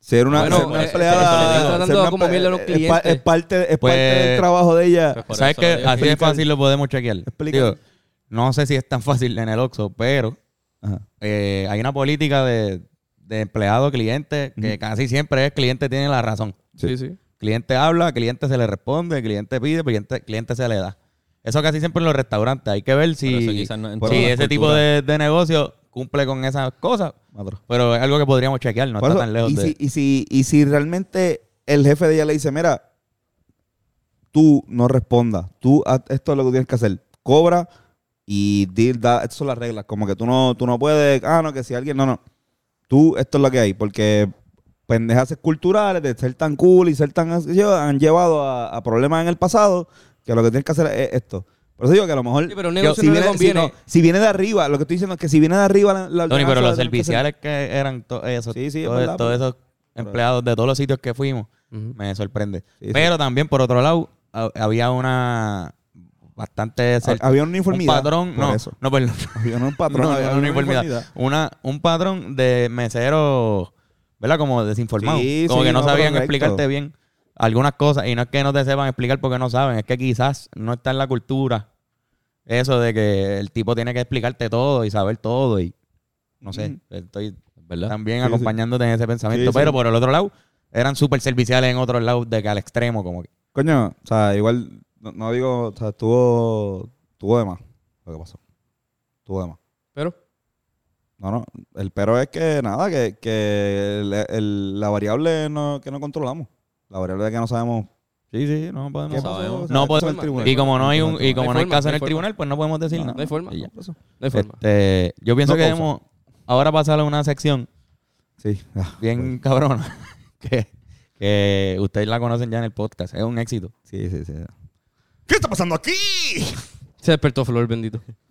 Ser una, Bueno, ser una eh, empleada. ser una como mierda a los es clientes. Es, parte, es Pues- parte del trabajo de ella. Pues ¿Sabes qué? Así de fácil lo podemos chequear. Digo, no sé si es tan fácil en el Oxxo, pero eh, hay una política de, de empleado-cliente que Ujú. casi siempre es cliente tiene la razón. Sí, sí. Cliente habla, cliente se le responde, cliente pide, cliente, cliente se le da. Eso casi siempre en los restaurantes. Hay que ver si, no si ese tipo de, de negocio cumple con esas cosas. Pero es algo que podríamos chequear, no Por está eso, tan lejos y, de... si, y, si, y si realmente el jefe de ella le dice, mira, tú no respondas, tú haz esto es lo que tienes que hacer, cobra y di- da, estas son las reglas, como que tú no, tú no puedes, ah, no, que si alguien, no, no, tú esto es lo que hay, porque pendejas culturales de ser tan cool y ser tan así, han llevado a, a problemas en el pasado que lo que tienes que hacer es esto. Por eso digo que a lo mejor Sí, pero un yo- negocio si, no le viene, si, conviene. no, si viene de arriba, lo que estoy diciendo es que si viene de arriba la, la Tony, pero los que serviciales que eran to- esos, Sí, sí, todos, pero- esos empleados de todos los sitios que fuimos, me sorprende. Sí, sí. Pero también, por otro lado, ha- había una bastante... cer- Había una un uniformidad. patrón, por no, eso. no, perdón. (laughs) Había un patrón, No, había una uniformidad. Una, un patrón de meseros, ¿verdad? Como desinformados. Sí, como sí, que no, no, sabían correcto. explicarte bien algunas cosas. Y no es que no te sepan explicar porque no saben, es que quizás no está en la cultura eso de que el tipo tiene que explicarte todo y saber todo. Y no sé, estoy ¿Verdad? también Sí, sí. acompañándote en ese pensamiento. Sí, sí. Pero por el otro lado, eran súper serviciales en otros lados de que al extremo, como que. Coño, o sea, igual, no, no digo, o sea, estuvo, estuvo de más lo que pasó. Estuvo de más. Pero, No, no, el pero es que nada, que, que el- el- la variable no, que no controlamos. La variable de que no sabemos Sí, sí, no podemos. pasó. sabemos. o sea, No es podemos- el tribunal. Y como no hay un, y como No no hay forma, caso en el forma. tribunal, pues no podemos decir No, nada. hay forma. No hay forma. Este, yo pienso No que debemos ahora pasar a una sección Sí. ah, bien cabrona (laughs) que, que ustedes la conocen ya en el podcast. Es un éxito. Sí, sí, sí. ¿Qué está pasando aquí? Se despertó Flor, bendito. (laughs)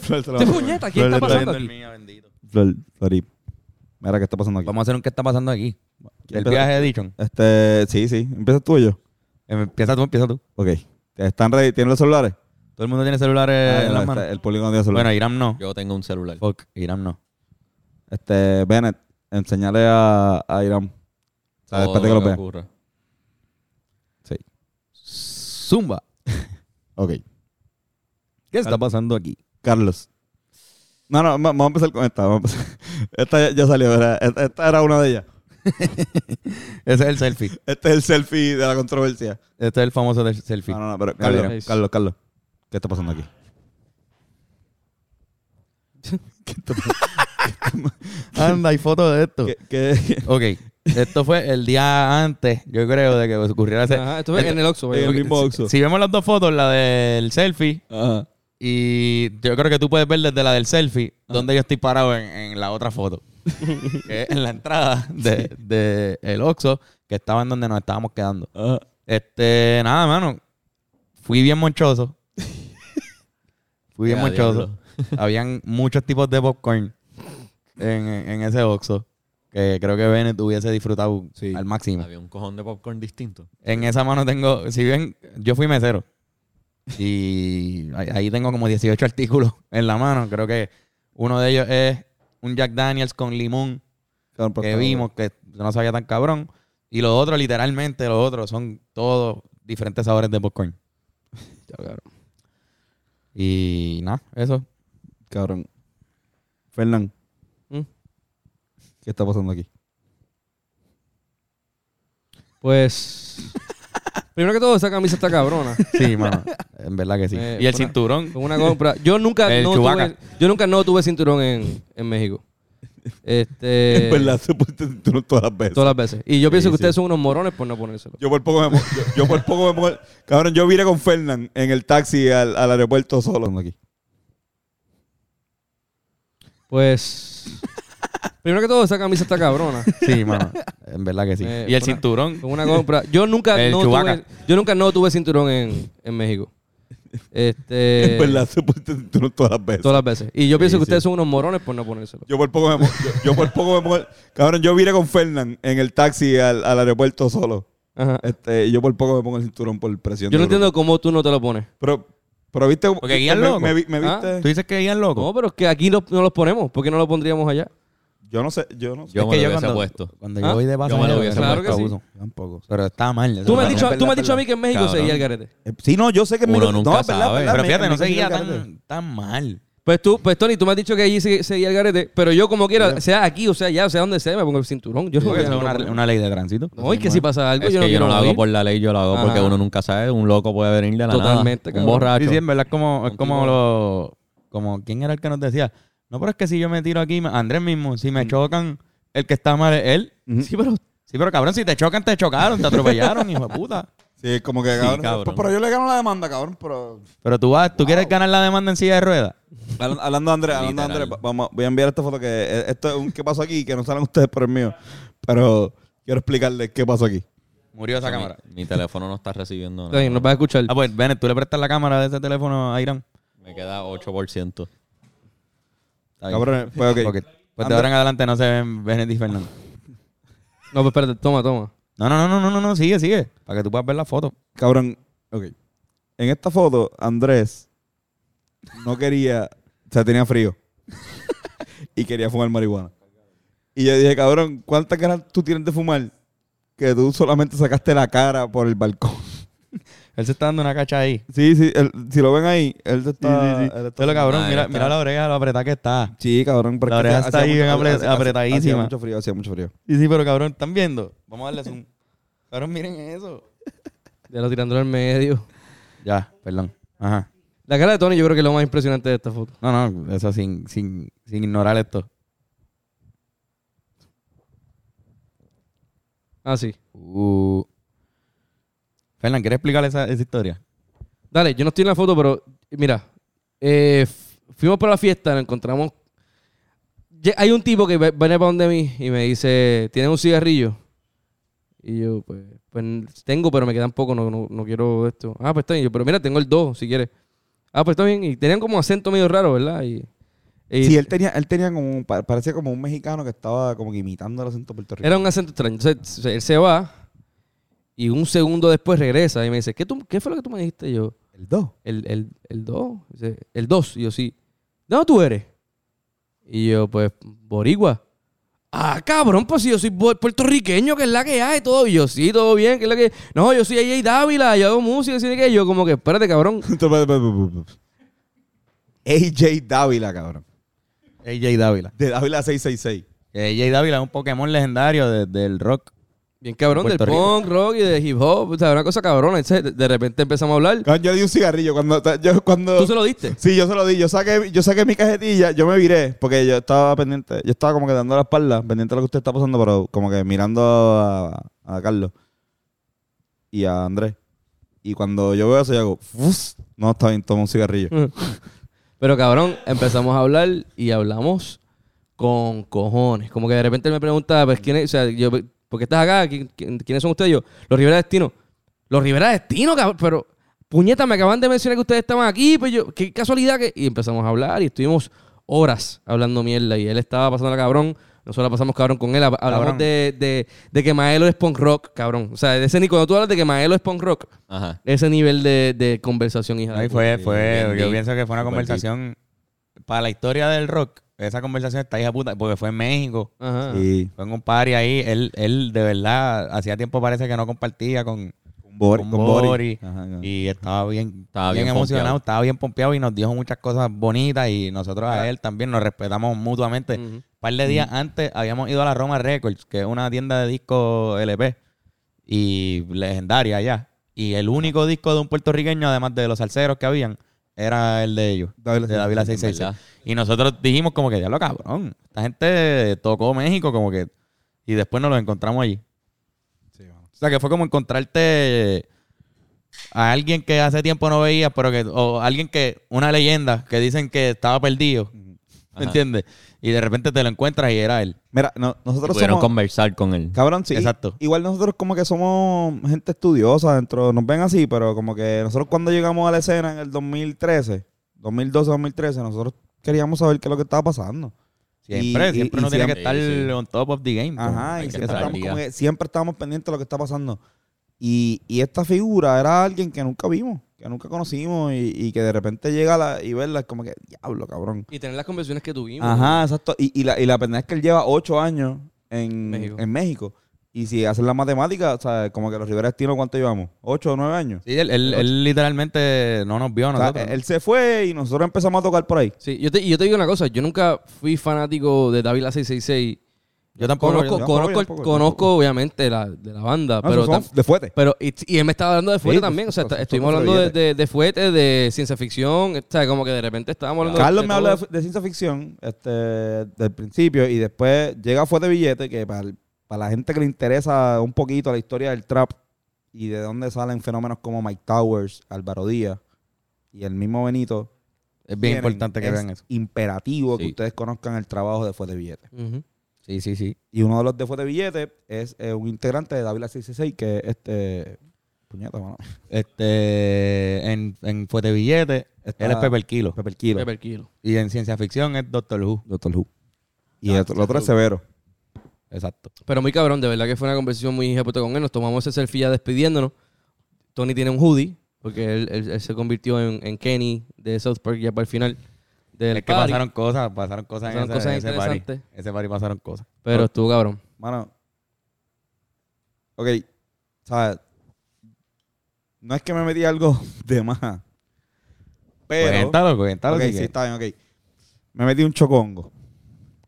Flor, ¡Qué puñeta! ¿Qué está pasando aquí? Flor, Flori. Mira, ¿qué está pasando aquí? Vamos a hacer un qué está pasando aquí. El Empieza- viaje de Dichon. Este, sí, sí. ¿Empiezas tú o yo? Empieza tú, empieza tú. Ok. ¿Están ready? ¿Tienen los celulares? Todo el mundo tiene celulares Ah, en las este, manos. el público no tiene celular. Bueno, Iram no. Yo tengo un celular. Fuck, Iram no. Este, Bennett, enseñale a, a Iram. O sea, Todo después de que lo lo vea. Zumba. Ok. ¿Qué está pasando aquí? Carlos. No, no, va- vamos a empezar con esta. Vamos a empezar. (laughs) Esta ya, ya salió, ¿verdad? Esta, esta era una de ellas. (laughs) Ese es el selfie. Este es el selfie de la controversia. Este es el famoso del selfie. No, no, no, pero Ahí Carlos, está. Carlos, Carlos. ¿Qué está pasando aquí? (laughs) Anda, hay fotos de esto. ¿Qué, qué- Ok, esto fue el día antes, yo creo, de que ocurriera ese... Ajá, esto fue en el Oxxo. en el güey. mismo Oxxo? Si vemos las dos fotos, la del selfie Ajá. y yo creo que tú puedes ver desde la del selfie donde yo estoy parado en, en la otra foto. (laughs) que es en la entrada de, de el Oxxo, que estaba en donde nos estábamos quedando. Ajá. Este, nada, mano. Fui bien monchoso. (laughs) Fui bien Ya, monchoso. Habían muchos tipos de popcorn en, en ese Oxxo que creo que Bennett hubiese disfrutado Sí. al máximo. Había un cojón de popcorn distinto. En esa mano tengo, si bien yo fui mesero y ahí tengo como 18 artículos (laughs) en la mano, creo que uno de ellos es un Jack Daniels con limón Cabrón, por que favor. vimos que no sabía tan cabrón y los otros literalmente los otros son todos diferentes sabores de popcorn. Y nada, eso. Cabrón. Fernán. ¿Qué está pasando aquí? Pues. (laughs) Primero que todo, esa camisa está cabrona. Sí, mano, en verdad que sí. Eh, y el una- cinturón, Con una compra. Yo nunca El no Chewbacca. tuve, yo nunca no tuve cinturón en, en México. Este. (laughs) En verdad, se pone este cinturón todas las veces. Todas las veces. Y yo pienso Sí, que ustedes sí. son unos morones por no ponérselo. Yo por poco me yo, yo por poco me mo- Cabrón, yo vine con Fernán en el taxi al, al aeropuerto solo. Aquí. Pues. Primero que todo, esa camisa está cabrona. (laughs) sí, mano, en verdad que sí. Eh, y el una- cinturón, Con una compra. Yo nunca El no Chewbacca. tuve, yo nunca no tuve cinturón en, en México. Este. (laughs) En verdad, se este cinturón todas las veces. Todas las veces. Y yo pienso Sí, que sí. ustedes son unos morones por no ponérselo. Yo por poco me yo, yo por poco me Cabrón, yo vine con Fernán en el taxi al, al aeropuerto solo. Ajá. Este, y yo por poco me pongo el cinturón por presión. Yo no entiendo cómo tú no te lo pones. Pero, pero viste. Porque guían me, loco. me Ah, viste. tú dices que iban locos. No, pero es que aquí no, no los ponemos. ¿Por qué no lo pondríamos allá? Yo no sé, yo no sé. Yo Es me que lo yo hubiese cuando, puesto. cuando ¿Ah? yo voy de Yo me lo pasajero, hubiese Claro que nunca sí. Tampoco. Pero está mal. Tú me has dicho, es tú me has dicho a es mí que en México Cabrón. seguía el garete. Eh, Sí, no, yo sé que Uno México- nunca no, es verdad, sabe. verdad, Pero fíjate, no seguía tan, tan mal. Pues tú, pues Tony, tú me has dicho que allí se- seguía el garete, pero yo como quiera, sea aquí o sea allá, o sea donde sea, me pongo el cinturón. Yo Porque eso no es una, una ley de tránsito. No, y que si pasa algo, Es yo no que yo no lo hago por la ley, yo lo hago porque Ajá. uno nunca sabe. Un loco puede venir de la Totalmente, nada. Un cabrón. borracho. Sí, sí, en verdad es como, es Un como lo... Como, ¿quién era el que nos decía? No, pero es que si yo me tiro aquí, me- Andrés mismo, si me chocan, el que está mal es él. Sí, pero Sí, pero cabrón, si te chocan, te chocaron, te atropellaron, hijo de puta. Sí, es como que, Sí, cabrón, cabrón. Pero, pero yo le gano la demanda, cabrón. Pero Pero tú vas, tú quieres ganar la demanda en silla de ruedas. Hablan- hablando de Andrés, hablando de. Andrés, va- vamos, voy a enviar esta foto que eh, esto es un qué pasó aquí, que no saben ustedes por el mío. Pero quiero explicarles qué pasó aquí. Murió esa cámara. Mi, teléfono no está recibiendo nada. nos vas a escuchar. Ah, pues, Bennett, tú le prestas la cámara de ese teléfono a Irán. Me queda 8%. Cabrón, pues ok. Ok. Pues de ahora en adelante no se ven Bennett y Fernando. (laughs) No, pues espérate, toma, toma. No, no, no, no, no, no, no, sigue, sigue. Para que tú puedas ver la foto. Cabrón, ok. En esta foto, Andrés no quería, o sea, tenía frío. (laughs) y quería fumar marihuana. Y yo dije, cabrón, ¿cuántas ganas tú tienes de fumar? Que tú solamente sacaste la cara por el balcón. Él se está dando una cacha ahí. Sí, sí, él- si lo ven ahí, él se está... sí, sí. él está- Pero cabrón, Madre, mira, está- mira la oreja, lo apretada que está. Sí, cabrón. pero La oreja está ahí bien apretadísima. Hacía mucho frío, hacía mucho frío. Sí, sí, pero cabrón, ¿están viendo? Vamos a darle zoom. Cabrón, miren eso. Ya lo tirándolo en medio. Ya, perdón. Ajá. La cara de Tony yo creo que es lo más impresionante de esta foto. No, no, eso sin, sin, sin ignorar esto. Ah, sí. Uh. Fernán, ¿quieres explicarle esa, esa historia? Dale, yo no estoy en la foto, pero mira, eh, fuimos para la fiesta, nos encontramos. Hay un tipo que viene para donde mí y me dice, ¿tienes un cigarrillo? Y yo, pues, pues tengo, pero me quedan poco, no, no, no quiero esto. Ah, pues está bien. Yo, pero mira, tengo el 2, si quieres. Ah, pues está bien. Y tenían como acento medio raro, ¿verdad? Y, y Sí, él tenía, él tenía como, parecía como un mexicano que estaba como que imitando el acento puertorriqueño. Era un acento extraño. Entonces, él se va y un segundo después regresa y me dice, ¿qué, tú, qué fue lo que tú me dijiste? Yo, El 2. el, el, el 2. Dice, El 2. Y yo, sí. ¿De dónde tú eres? Y yo, pues, boricua. Ah, cabrón, pues si yo soy pu- puertorriqueño, que es la que hay, todo. Y yo, sí, todo bien, que es la que. No, yo soy AJ Dávila, yo hago música, así de que yo, como que, espérate, cabrón. (laughs) AJ Dávila, cabrón. AJ Dávila. De Dávila 666. Que AJ Dávila es un Pokémon legendario de- del rock. Bien cabrón, del Rico. punk, rock y de hip hop. O sea, una cosa cabrona. Entonces, De, de repente empezamos a hablar. Yo di un cigarrillo cuando... Yo, cuando ¿Tú se lo diste? Sí, yo se lo di. Yo saqué, yo saqué mi cajetilla, yo me viré, porque yo estaba pendiente, yo estaba como que dando la espalda, pendiente de lo que usted está pasando, pero como que mirando a, a Carlos y a Andrés. Y cuando yo veo eso, yo hago, "Fus". no, está bien, toma un cigarrillo. Pero cabrón, empezamos a hablar y hablamos con cojones. Como que de repente él me pregunta, pues, ¿quién es? O sea, yo, ¿por qué estás acá? ¿Qui- qui- ¿Quiénes son ustedes? Yo, los Rivera Destino. Los Rivera Destino, cabrón. Pero, puñeta, me acaban de mencionar que ustedes estaban aquí. Pues yo, qué casualidad que. Y empezamos a hablar y estuvimos horas hablando mierda. Y él estaba pasando la cabrón. Nosotros la pasamos cabrón con él. Hab- Hablamos de, de, de que Maelo es punk rock, cabrón. O sea, de ese cuando tú hablas de que Maelo es punk rock, Ajá. ese nivel de, de conversación, hija. de Ahí fue, fue, bien yo pienso que fue una conversación para la historia del rock. Esa conversación está hija puta, porque fue en México. Ajá. Sí, Fue en un party ahí. Él, él de verdad, hacía tiempo parece que no compartía con, con Bori. con Con Bori. Bori. Ajá, ajá. y estaba bien, Estaba bien, bien emocionado, pompeado. estaba bien pompeado y nos dijo muchas cosas bonitas y nosotros a él también nos respetamos mutuamente. Ujú. Un par de días antes habíamos ido a la Roma Records, que es una tienda de discos LP y legendaria allá. Y el único disco de un puertorriqueño, además de los salseros que habían, era el de ellos, Dávila de Davila 666. ¿verdad? Y nosotros dijimos como que, diablo cabrón, esta gente tocó México como que... Y después nos lo encontramos allí. Sí, mano. O sea, que fue como encontrarte a alguien que hace tiempo no veías, pero que, o alguien que, una leyenda, que dicen que estaba perdido, ¿me entiendes? Y de repente te lo encuentras y era él. Mira, no- nosotros Pudieron somos... conversar con él. Cabrón, sí. Exacto. Igual nosotros como que somos gente estudiosa dentro, nos ven así, pero como que nosotros cuando llegamos a la escena en el 2013, 2012, 2013, nosotros queríamos saber qué es lo que estaba pasando. Siempre, Y- siempre y- uno y tiene que estar sí, sí. on top of the game. Ajá, y que siempre estar estamos, día. como que siempre estábamos pendientes de lo que está pasando. Y, y esta figura era alguien que nunca vimos, que nunca conocimos y, y que de repente llega la, y verla es como que, diablo, cabrón. Y tener las conversaciones que tuvimos. Ajá, exacto. Y, y la, y la pendeja es que él lleva ocho años en México. en México. Y si hacen la matemática, o sea, como que los Rivera Destino, ¿cuánto llevamos? ¿Ocho o nueve años? Sí, él, él- él literalmente no nos vio a O sea, nosotros. él se fue y nosotros empezamos a tocar por ahí. Sí, yo te, y yo te digo una cosa, yo nunca fui fanático de David 666. Yo tampoco. Conozco, yo- conozco, tampoco, obviamente la, de la banda, No, pero, son de fuete. pero y, y él me estaba hablando de fuerte Sí, también, o sea, esos estuvimos son hablando de, de, de fuerte, de ciencia ficción, o sea, como que de repente estábamos hablando Carlos de me habla de, ciencia ficción este, del principio y después llega Fuerte Billete, que para, para la gente que le interesa un poquito la historia del trap y de dónde salen fenómenos como Mike Towers, Álvaro Díaz y el mismo Benito. es bien importante que es vean eso. imperativo que ustedes conozcan el trabajo de Fuerte Billete. Ujú. Sí, sí, sí. Y uno de los de Fuerte Billete es eh, un integrante de Dávila 666 que es este... Puñeta, mano. Este, en, en Fuerte Billete, Está- él es Pepper Kilo. Pepper Kilo, Pepper Kilo. Y en ciencia ficción es Doctor Who. Doctor Who. Y Ah, el otro- el otro es Severo. Exacto. Pero muy cabrón, de verdad que fue una conversación muy ejecuta con él. Nos tomamos ese selfie ya despidiéndonos. Tony tiene un hoodie, porque él, él- él se convirtió en, en Kenny de South Park ya para el final del es que party. pasaron cosas, pasaron cosas Pasaron en ese, cosas en ese party. interesantes. Ese party pasaron cosas. Pero estuvo cabrón. Mano. Ok. ¿Sabes? No es que me metí algo (laughs) de más. Pero. cuéntalo, cuéntalo. ok, si sí, quieres. está bien, ok. Me metí un chocongo.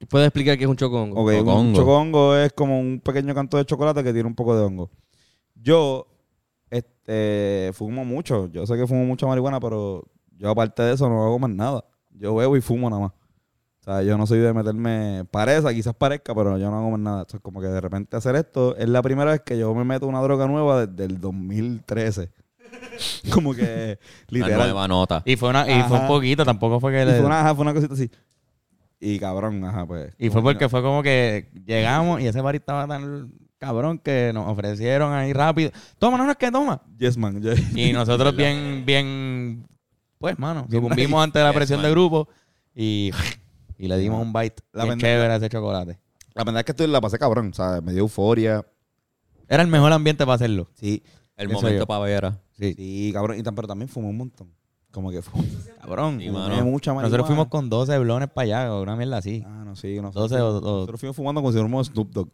¿Puedes explicar qué es un chocongo? Ok, un Chocongo. chocongo es como un pequeño canto de chocolate que tiene un poco de hongo. Yo, este, fumo mucho. Yo sé que fumo mucha marihuana, pero yo aparte de eso no hago más nada. Yo bebo y fumo nada más. O sea, yo no soy de meterme, parece, quizás parezca, pero yo no hago más nada. O sea, como que de repente hacer esto es la primera vez que yo me meto una droga nueva desde el 2013. (laughs) como que, literal. nueva nota. Y fue, una, y fue un poquito, tampoco fue que Y le- fue una, ajá, fue una cosita así. Y cabrón, ajá, pues. Y fue porque fue como que llegamos y ese bar estaba tan cabrón que nos ofrecieron ahí rápido. Toma, no, no es que toma. Yes, man. Y nosotros (laughs) bien, bien, pues, mano, sucumbimos ante la presión de grupo y, y le dimos un bite La bien chévere a ese chocolate. La verdad es que estoy, la pasé cabrón, o sea, me dio euforia. Era el mejor ambiente para hacerlo. Sí, El pienso momento yo. pavera. Sí. sí, cabrón. Y tan, pero también fumé un montón. Como que fue. (laughs) Cabrón. Sí, fumé mano. mucha marihuana. Nosotros fuimos con 12 blones para allá, o una mierda así. Ah, no, sí. Nosotros, 12 o- o- nosotros fuimos fumando como si fuéramos Snoop Dogg.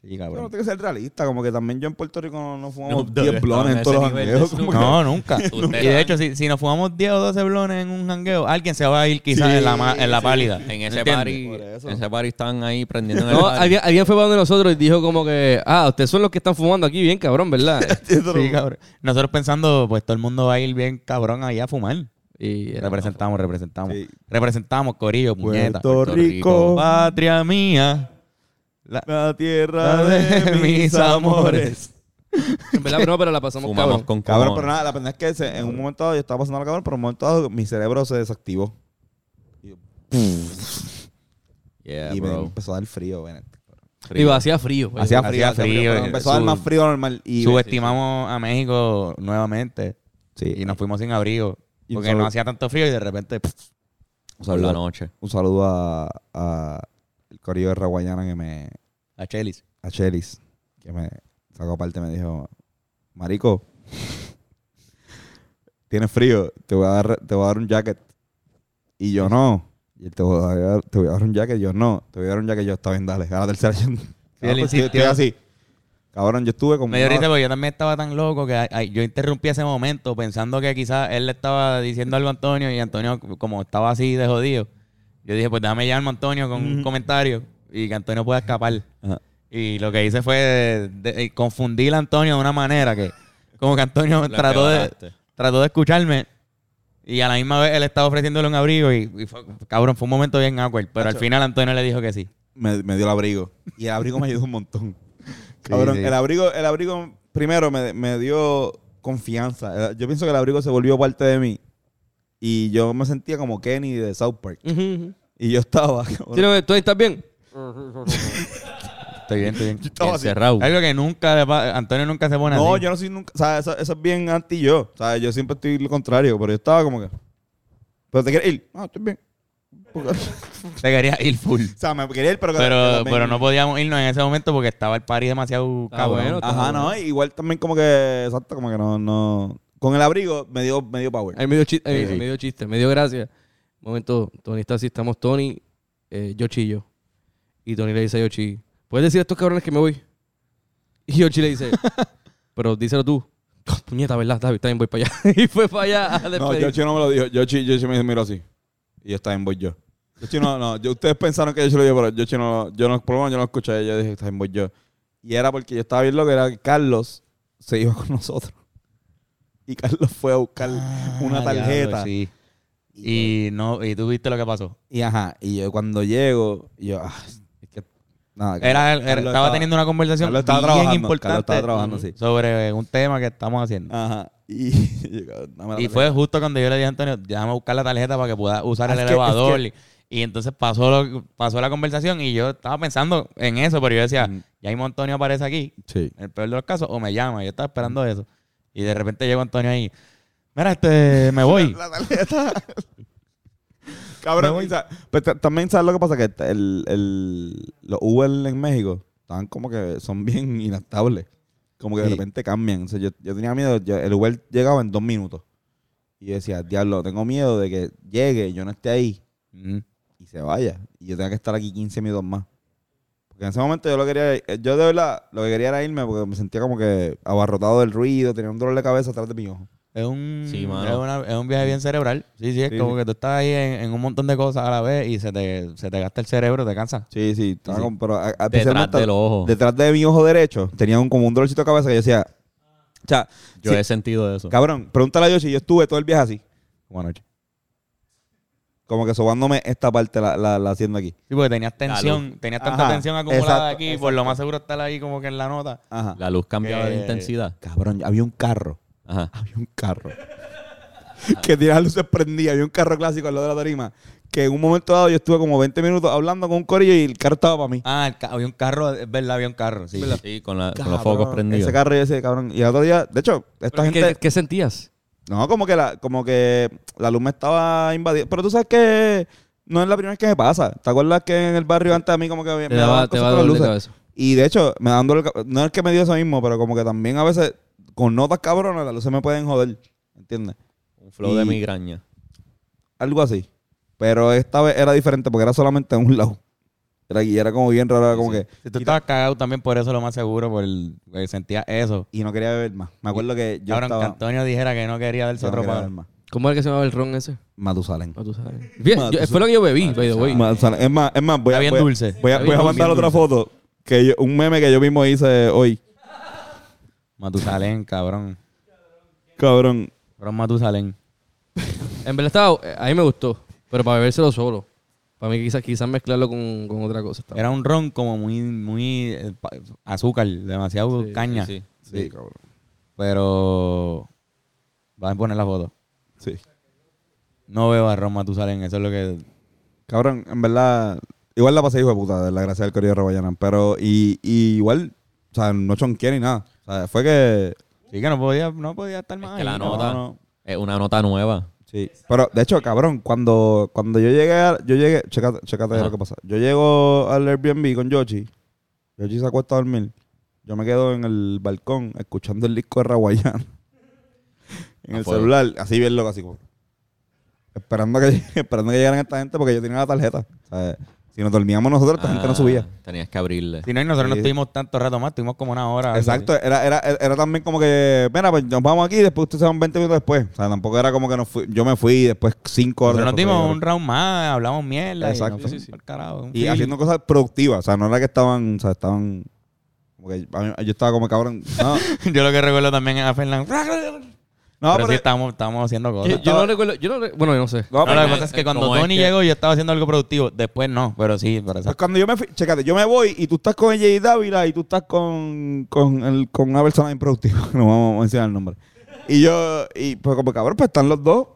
Sí, Pero no que ser realista. Como que también yo en Puerto Rico no, no fumamos Snoop Dogg 10 estaba blones en todos los jangueos. No, nunca. (laughs) Y de hecho, si, si nos fumamos 10 o 12 blones en un jangueo, alguien se va a ir quizás Sí, en la, en la sí. pálida. En ese party, en ese party estaban ahí prendiendo en el No, party. alguien, alguien fue para donde nosotros y dijo como que, ah, ustedes son los que están fumando aquí, bien cabrón, ¿verdad? (laughs) Sí, cabrón. Nosotros pensando, pues todo el mundo va a ir bien cabrón allá a fumar. y Representamos, representamos. Sí. Representamos, Corillo, puñeta. Puerto Puerto Rico, Patria mía. La, la tierra la de mis amores. en verdad, pero no, pero la pasamos Fumamos cabrón. con Cabrón, pero nada, la pendeja es que se- en un momento dado yo estaba pasando la cabrón, pero en un momento dado mi cerebro se desactivó. Y, yo, Yeah, y me bro. empezó a dar frío, Bennett. Digo, hacía frío. Hacía Hacía frío, hacía frío, pero eh, empezó a dar más frío normal. Y, Subestimamos a México nuevamente. Sí. Y nos fuimos sin abrigo. Y un Porque no hacía tanto frío y de repente. pff, un Por la saludo, noche. un saludo a, a el corillo de Raguayana que me... a Chelis. A Chelis, que me sacó aparte y me dijo, Marico, (laughs) tienes frío, te voy a dar, te voy a dar un jacket. Y yo no. Y él te voy a dar, te voy a dar un jacket. Y yo no. Te voy a dar un jacket. Y yo, está bien, dale. A la tercera yo... Pues, estoy- así. Cabrón, yo estuve como... Me risa porque yo también estaba tan loco que ay, ay, yo interrumpí ese momento pensando que quizás él le estaba diciendo algo a Antonio y Antonio, como estaba así de jodido, yo dije, pues déjame llamarme a Antonio con un comentario y que Antonio pueda escapar. Ajá. Y lo que hice fue de- de- de confundir a Antonio de una manera que, como que Antonio (laughs) trató de, trató de escucharme y a la misma vez él estaba ofreciéndole un abrigo y, y fue- cabrón, fue un momento bien awkward. Pero al final Antonio le dijo que sí. me, me dio el abrigo. Y el abrigo me ayudó un montón. (laughs) Cabrón, sí. el abrigo, el abrigo primero me, me dio confianza. Yo pienso que el abrigo se volvió parte de mí. Y yo me sentía como Kenny de South Park. Y yo estaba. cabrón, Sí, no, ¿Tú ahí estás bien? Estoy bien, estoy bien. (laughs) estaba así. Encerrado. Algo que nunca, le pa- Antonio nunca se pone No, así. yo no soy nunca. O sea, eso, eso es bien anti yo. O sea, yo siempre estoy lo contrario. Pero yo estaba como que. ¿Pero te quieres ir? Ah, estoy bien. (laughs) Te quería ir full. o sea, me quería ir, pero. Pero, no podíamos irnos en ese momento porque estaba el party demasiado Ah, cabrón. bueno. Ajá, no. Igual también como que. Exacto, como que no. no con el abrigo me dio, me dio power. Ahí me dio chiste, Sí, eh, sí. me dio chiste, me dio gracia. Un momento, Tony está así, estamos Tony, eh, Yoshi y yo. Y Tony le dice a Yoshi, ¿puedes decir a estos cabrones que me voy? Y Yoshi le dice, (laughs) pero díselo tú. "Oh, (laughs) puñeta, ¿verdad? Está bien, está bien, voy para allá. (laughs) y fue para allá a No, despedir. Yoshi no me lo dijo. Yoshi, Yoshi me miró así. Y yo estaba en voy yo. Yoshi no, no. Yo, ustedes pensaron que Yoshi lo dijo, pero Yoshi no. Yo no, por lo menos yo no lo escuché. Yo dije, está en voy yo. Y era porque yo estaba viendo que era que Carlos se iba con nosotros. Y Carlos fue a buscar una Ah, tarjeta. diablo, sí. Y no, y tú viste lo que pasó. Y ajá. Y yo cuando llego, yo, ah, es que. Nada, Era, estaba teniendo una conversación bien trabajando, importante Carlos estaba trabajando, sí. sobre un tema que estamos haciendo. Ajá. Y, (laughs) Y tarjeta. fue justo cuando yo le dije a Antonio, déjame buscar la tarjeta para que pueda usar Ah, el que- elevador. es Y, y entonces pasó, lo, pasó la conversación y yo estaba pensando en eso, pero yo decía, Mm. ya mismo Antonio aparece aquí, Sí. en el peor de los casos, o me llama. Yo estaba esperando eso. Y de repente llegó Antonio ahí. Mira, este, me voy. (laughs) La tarjeta. (laughs) Cabrón, pero ta- también sabes lo que pasa, que el, el, los Uber en México están como que son bien inestables. Como que de repente cambian. O sea, yo, yo tenía miedo, yo- el Uber llegaba en dos minutos. Y yo decía, diablo, tengo miedo de que llegue, yo no esté ahí Mm. y se vaya. Y yo tenga que estar aquí 15 minutos más. Porque en ese momento yo lo quería, yo de verdad lo que quería era irme porque me sentía como que abarrotado del ruido, tenía un dolor de cabeza atrás de mi ojo. Es un, Sí, mano. es, una- es un viaje bien cerebral. Sí, sí, es Sí, como sí. que tú estás ahí en, en un montón de cosas a la vez y se te, se te gasta el cerebro, te cansa. Sí, sí, pero a- a- Detrás del ojo. detrás de mi ojo derecho tenía un, como un dolorcito de cabeza que yo decía, o sea, Yo sí, he sentido eso. cabrón, pregúntale a Yoshi, yo estuve todo el viaje así, Como anoche. Como que sobándome esta parte la, la, la haciendo aquí. Sí, porque tenías tensión, tenías tanta Ajá, tensión acumulada exacto, aquí, por exacto. lo más seguro estar ahí como que en la nota. Ajá. La luz cambiaba de Que- intensidad. Cabrón, había un carro, Ajá. había un carro (laughs) que tenía las luces prendidas, había un carro clásico al lado de la tarima, que en un momento dado yo estuve como 20 minutos hablando con un corillo y el carro estaba para mí. Ah, el ca- había un carro, es verdad, había un carro. Sí. Sí, con, la- con Cabrón, los focos prendidos. Ese carro y ese cabrón. Y el otro día, de hecho, esta Pero, gente. ¿Qué, qué sentías? No, como que la, como que la luz me estaba invadiendo. Pero tú sabes que no es la primera vez que me pasa. ¿Te acuerdas que en el barrio antes a mí como que me Te daban daba, te cosas va a con las luces? Y de hecho, me dan dolor de ca- No es que me dio eso mismo, pero como que también a veces con notas cabronas las luces me pueden joder. ¿Entiendes? Un flow de migraña. Algo así. Pero esta vez era diferente porque era solamente en un lado. Era, y era como bien raro, era como que... Si tú estabas cagado también por eso, lo más seguro, por el, porque sentías eso. Y no quería beber más. Me acuerdo que yo Cabrón, que estaba... Antonio dijera que no quería darse no otro quería beber más. ¿Cómo era que se llamaba el ron ese? Matusalén. Sabes. Bien, yo- Matusalén. fue lo que yo bebí, by the way. Matusalén. Es más, es más, voy a, Está bien voy dulce. Voy a, voy a mandar dulce. otra foto. Que yo- un meme que yo mismo hice hoy. Matusalén, cabrón. Cabrón. Cabrón Matusalén. En verdad estaba, eh, a mí me gustó, pero para bebérselo solo. Para mí quizás quizás mezclarlo con, con otra cosa. estaba. Era un ron como muy, muy eh, pa- azúcar, demasiado Sí, caña. Sí. Sí, cabrón. Pero. Vas a poner la foto. Sí. No veo a Ron Matusalén, eso es lo que. Cabrón, en verdad... Igual la pasé hijo de puta, de la gracia del Correo de Rabayanan. Pero y, y igual... O sea, no chonqué ni nada. O sea, fue que... Sí, que no podía, no podía estar más. que la ahí, nota- no. Es una nota nueva. Sí. Pero, de hecho, cabrón, cuando, cuando yo llegué, a- yo llegué, chécate, chécate Ajá. lo que pasa. Yo llego al Airbnb con Yoshi, Yoshi se acuesta a dormir, yo me quedo en el balcón escuchando el disco de Raguayana. (laughs) en el fuego. celular, así bien loco, así como. Esperando que, (laughs) esperando que llegaran esta gente porque yo tenía la tarjeta. Sea, si nos dormíamos nosotros, esta gente no Ah, subía. Tenías que abrirle. Si no, y nosotros no Sí. estuvimos tanto rato más, estuvimos como una hora. Exacto, era, era, era también como que, mira, pues nos vamos aquí y después ustedes se van 20 minutos después. O sea, tampoco era como que nos fui, yo me fui y después 5 horas. Nosotros nos dimos pero- un round más, hablamos mierda. Exacto. Y Sí, sí, carajo, Y haciendo cosas productivas. O sea, no era que estaban, o sea, estaban. Como que a mí- yo estaba como cabrón. No, (laughs) Yo lo que recuerdo también es a Fernando. No pero, pero, sí estábamos, estábamos haciendo cosas. Yo, yo no recuerdo, yo no re- bueno, yo no sé. no, No, pero- lo que pasa es que cuando ¿Cómo es Tony que- llegó yo estaba haciendo algo productivo. Después no, pero sí, por eso. pues cuando yo me fui, chécate, yo me voy y tú estás con Jay Dávila y tú estás con, con, el, con una persona improductiva. (laughs) No vamos a mencionar el nombre. Y yo, y pues como cabrón, pues están los dos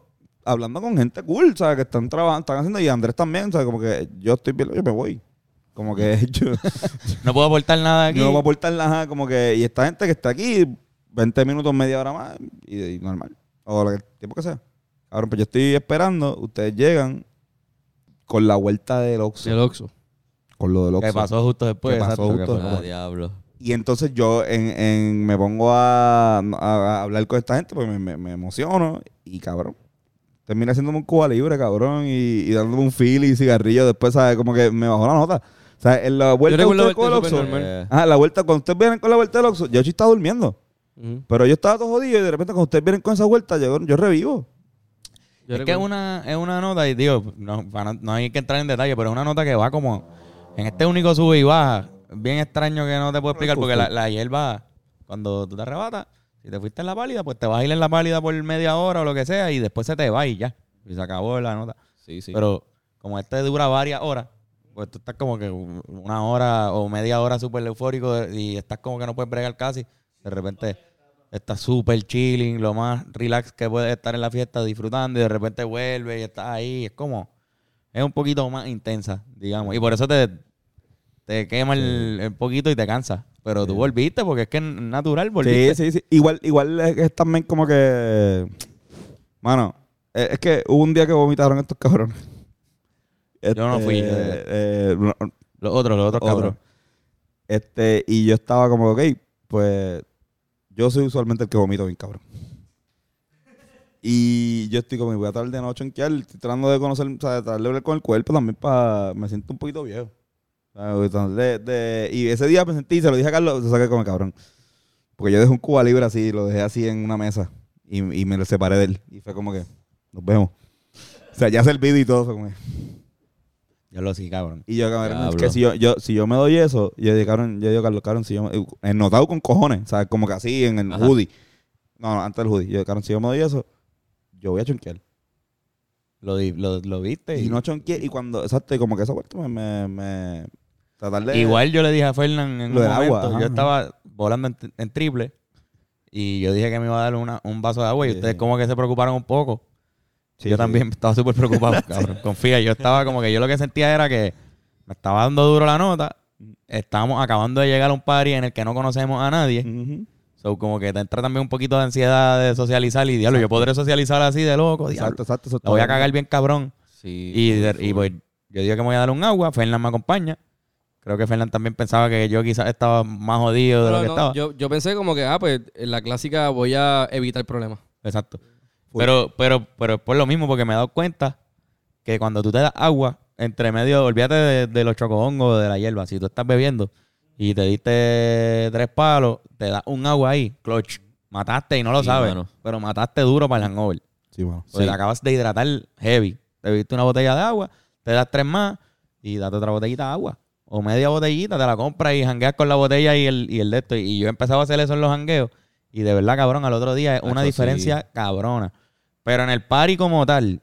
hablando con gente cool, ¿sabes? Que están trabajando, están haciendo, y Andrés también, ¿sabes? Como que yo estoy bien, yo me voy. Como que (laughs) yo, No puedo aportar nada aquí. no a aportar nada, como que, y esta gente que está aquí, 20 minutos, media hora más, y, y normal. O lo que- el tiempo que sea. Cabrón, pues yo estoy esperando, ustedes llegan con la vuelta del Oxxo. El Oxxo. Con lo del Oxxo. que pasó justo después. Que pasó justo fue- Ah, diablo. Y entonces yo en, en- me pongo a, a- a hablar con esta gente, pues me, me- me emociono y cabrón. Terminé haciéndome un Cuba libre, cabrón, y, y dándome un feel y cigarrillo. Después, ¿sabes? Como que me bajó la nota. O sea, en la vuelta recuerdo ustedes con el Oxxo. Eh, Ajá, la vuelta, cuando ustedes vienen con la vuelta del Oxxo, yo sí estaba durmiendo. Pero yo estaba todo jodido y de repente cuando ustedes vienen con esa vuelta, yo, yo revivo. Yo es que es una, es una nota, y digo, no, para no, no hay que entrar en detalle, pero es una nota que va como en este único sube y baja. Bien extraño que no te puedo explicar, porque la, la hierba, cuando tú te arrebatas, si te fuiste en la pálida, pues te vas a ir en la pálida por media hora o lo que sea, y después se te va y ya. Y se acabó la nota. sí, sí. Pero como este dura varias horas, pues tú estás como que una hora o media hora súper eufórico y estás como que no puedes bregar casi. De repente estás súper chilling, lo más relax que puedes estar en la fiesta disfrutando y de repente vuelve y estás ahí. Es como, es un poquito más intensa, digamos. Y por eso te, te quema el, el poquito y te cansa. Pero tú volviste porque es que es natural volviste. Sí, sí, sí. Igual, igual es, también como que. Mano, eh, es que hubo un día que vomitaron estos cabrones. Yo no fui, Este, eh. eh, Los otros, los otros otro. cabros. Este, y yo estaba como, ok, pues yo soy usualmente el que vomito bien cabrón. Y yo estoy como, voy a tratar de no chonquear, estoy tratando de conocer, o sea, de tratar de hablar con el cuerpo también para, me siento un poquito viejo. Y ese día me sentí, se lo dije a Carlos, se saqué como cabrón. Porque yo dejé un Cuba libre así, lo dejé así en una mesa y, y me lo separé de él. Y fue como que, nos vemos. O sea, ya servido y todo, fue como que- Yo lo sí, cabrón. y yo, cabrón, es que si yo, yo, si yo me doy eso, yo digo, cabrón, yo digo, Carlos, cabrón, si yo me, ennotado con cojones, o sea, como que así en el Ajá. hoodie. No, no, antes del hoodie. Yo, cabrón, si yo me doy eso, yo voy a chonquear. Lo, lo, lo viste. Y no chonqueé, y cuando, exacto, y como que esa vuelta me, me, me- de... Igual yo le dije a Fernán en un momento, agua, ajá, yo estaba volando en, en triple y yo dije que me iba a dar una- un vaso de agua y Sí. ustedes como que se preocuparon un poco. Sí, yo sí. también estaba súper preocupado, (laughs) cabrón. Confía, yo estaba como que yo lo que sentía era que me estaba dando duro la nota. Estábamos acabando de llegar a un party en el que no conocemos a nadie. So, como que te entra también un poquito de ansiedad de socializar y diablo, yo podré socializar así de loco, diablo. Exacto, exacto. eso La voy a cagar bien. cabrón. Sí. Y, de- y pues yo dije que me voy a dar un agua, Fernán me acompaña. Creo que Fernán también pensaba que yo quizás estaba más jodido de No, lo que no, estaba. Yo, yo pensé como que, ah, pues en la clásica voy a evitar problemas. Exacto. Pero, pero, pero es por lo mismo, porque me he dado cuenta que cuando tú te das agua, entre medio, olvídate de, de los chocobongos, de la hierba, si tú estás bebiendo y te diste tres palos, te das un agua ahí, clutch, mataste y no lo Sí, sabes, mano. pero mataste duro para el hangover. Sí, mano. Pues te acabas de hidratar heavy. Te bebiste una botella de agua, te das tres más y date otra botellita de agua. O media botellita, te la compras y jangueas con la botella y el, y el de esto. Y yo he empezado a hacer eso en los jangueos. Y de verdad, cabrón, al otro día es una diferencia cabrona. Pero en el party como tal,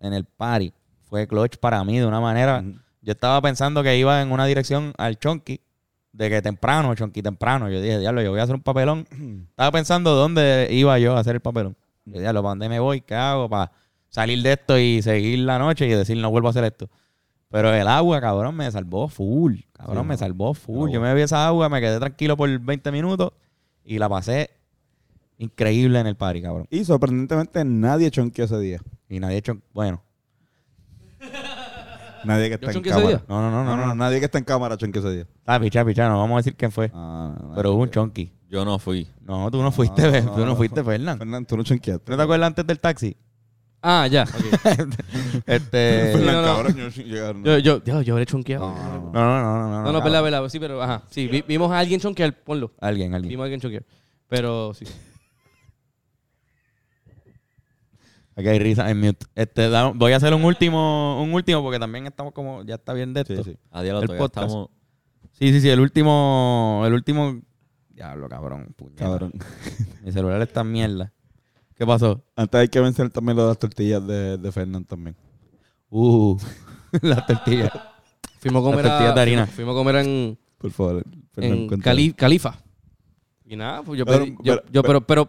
en el party, fue clutch para mí de una manera. Yo estaba pensando que iba en una dirección al chonky, de que temprano, chonky temprano. Yo dije, diablo, yo voy a hacer un papelón. (clears throat) estaba pensando dónde iba yo a hacer el papelón. Yo, diablo, ¿para dónde me voy? ¿Qué hago? Para salir de esto y seguir la noche y decir, no vuelvo a hacer esto. Pero el agua, cabrón, me salvó full. Cabrón, Sí, me salvó full. Yo me bebí esa agua, me quedé tranquilo por 20 minutos y la pasé increíble en el party, cabrón. Y sorprendentemente nadie chonqueó ese día. Y nadie hecho, bueno, (laughs) Nadie que está ¿Yo en ese cámara. día? no, no, no, No, no, no, no. nadie que está en cámara chonqueó ese día. Ah, picha, picha, no vamos a decir quién fue. Ah, no, Pero hubo un chonky. Yo no fui. No, tú no fuiste, no, tú no fuiste, Fernán. Fernando, tú no chonqueaste. ¿No te acuerdas antes del taxi? Ah, ya. (laughs) este. (laughs) Sí, no, no. cabrón, yo no llegaron. Yo, yo, yo, yo habré chonqueado. No, no, no. No, no, no, no. No, no, verdad, verdad. Sí, pero ajá. Sí, vi- vimos a alguien chonquear, ponlo. Alguien, alguien. Vimos a alguien chonquear. Pero sí. Aquí hay risa en mute. Este, da- voy a hacer un último, un último porque también estamos como, ya está bien de esto. Sí, sí. A diablo, El todavía podcast. estamos... Sí, sí, sí, el último, el último. Diablo, cabrón. puñeta. Cabrón. (laughs) Mi celular está en mierda. ¿Qué pasó? Antes hay que vencer también lo de las tortillas de, de Fernando también. Uh, (laughs) las tortillas. Fuimos a comer Las tortillas a, de harina. Fuimos, fuimos a comer en, Por favor. Fernando, en cuéntame. Cali- Califa. Y nada, pues yo Pero- pedí. Yo, pero- yo- pero, pero,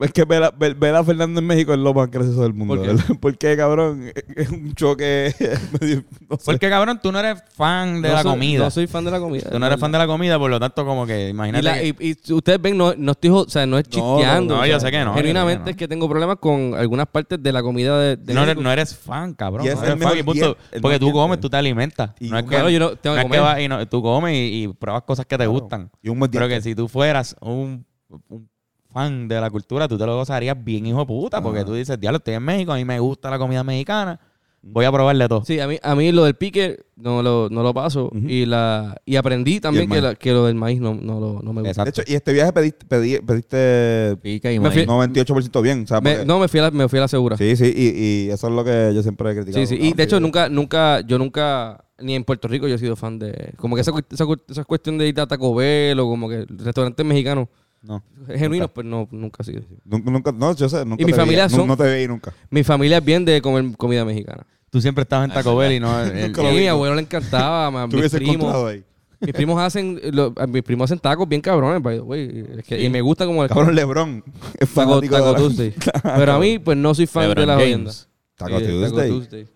Es que ver a, ver, ver a Fernando en México es lo más gracioso del mundo. ¿Por qué? ¿verdad? (laughs) Porque, cabrón, es un choque (laughs) medio- no sé. Porque, cabrón, tú no eres fan de no la soy- comida. No soy fan de la comida. tú no eres fan de la comida, por lo tanto, como que Y, imagínate. la- que- y- y ustedes ven, no, no estoy, o sea, no es No, chisteando. no, o yo sea, sé que no, Genuinamente que no. es que tengo problemas con algunas partes de la comida de, de no, eres, México. no eres fan, cabrón. Eres fan punto. porque tú comes, tú te alimentas. Y no es que, Claro, yo no tengo no que es y no- tú comes y, y pruebas cosas que te Claro. gustan. Y un buen Pero que si tú fueras un, un fan de la cultura, tú te lo gozarías bien, hijo de puta. Porque Ajá. tú dices, diablo, estoy en México, a mí me gusta la comida mexicana. Voy a probarle todo. Sí, a mí, a mí lo del pique no lo, no lo paso. Ujú. y, la, y aprendí también que, maíz. la- que lo del maíz no, no, lo, no me gusta. Exacto. De hecho, y este viaje pediste, pedí- pediste Pica y Me fui- maíz. 98% bien. O sea, Me- porque- no, me fui, a la, me fui a la segura. Sí, Sí, sí, y, y eso es lo que yo siempre he criticado. sí. Y cabrón, de hecho, nunca, nunca, yo nunca, ni en Puerto Rico yo he sido fan de. Como que esa, cu- esa, cu- esa cuestión de ir a Taco Bell o como que restaurantes mexicanos No. genuinos, pues no, nunca ha sido. Nunca, nunca- no, yo sé, nunca Y mi te familia veía, son- no, no te veí nunca. Mi familia es bien de comer comida mexicana. Tú siempre estabas en Taco Bell y no... (laughs) el- Nunca a vi, mi abuelo le encantaba, (laughs) mis primos. encontrado ahí. Mis primos hacen, lo- mis primos hacen tacos bien cabrones, by the way. Es que- Y me gusta como el Cabrón, Lebron es Taco, Taco de la- Tuesday. (laughs) Pero a mí, pues no soy fan LeBron de las James. jodiendas. Taco Sí, de Tuesday.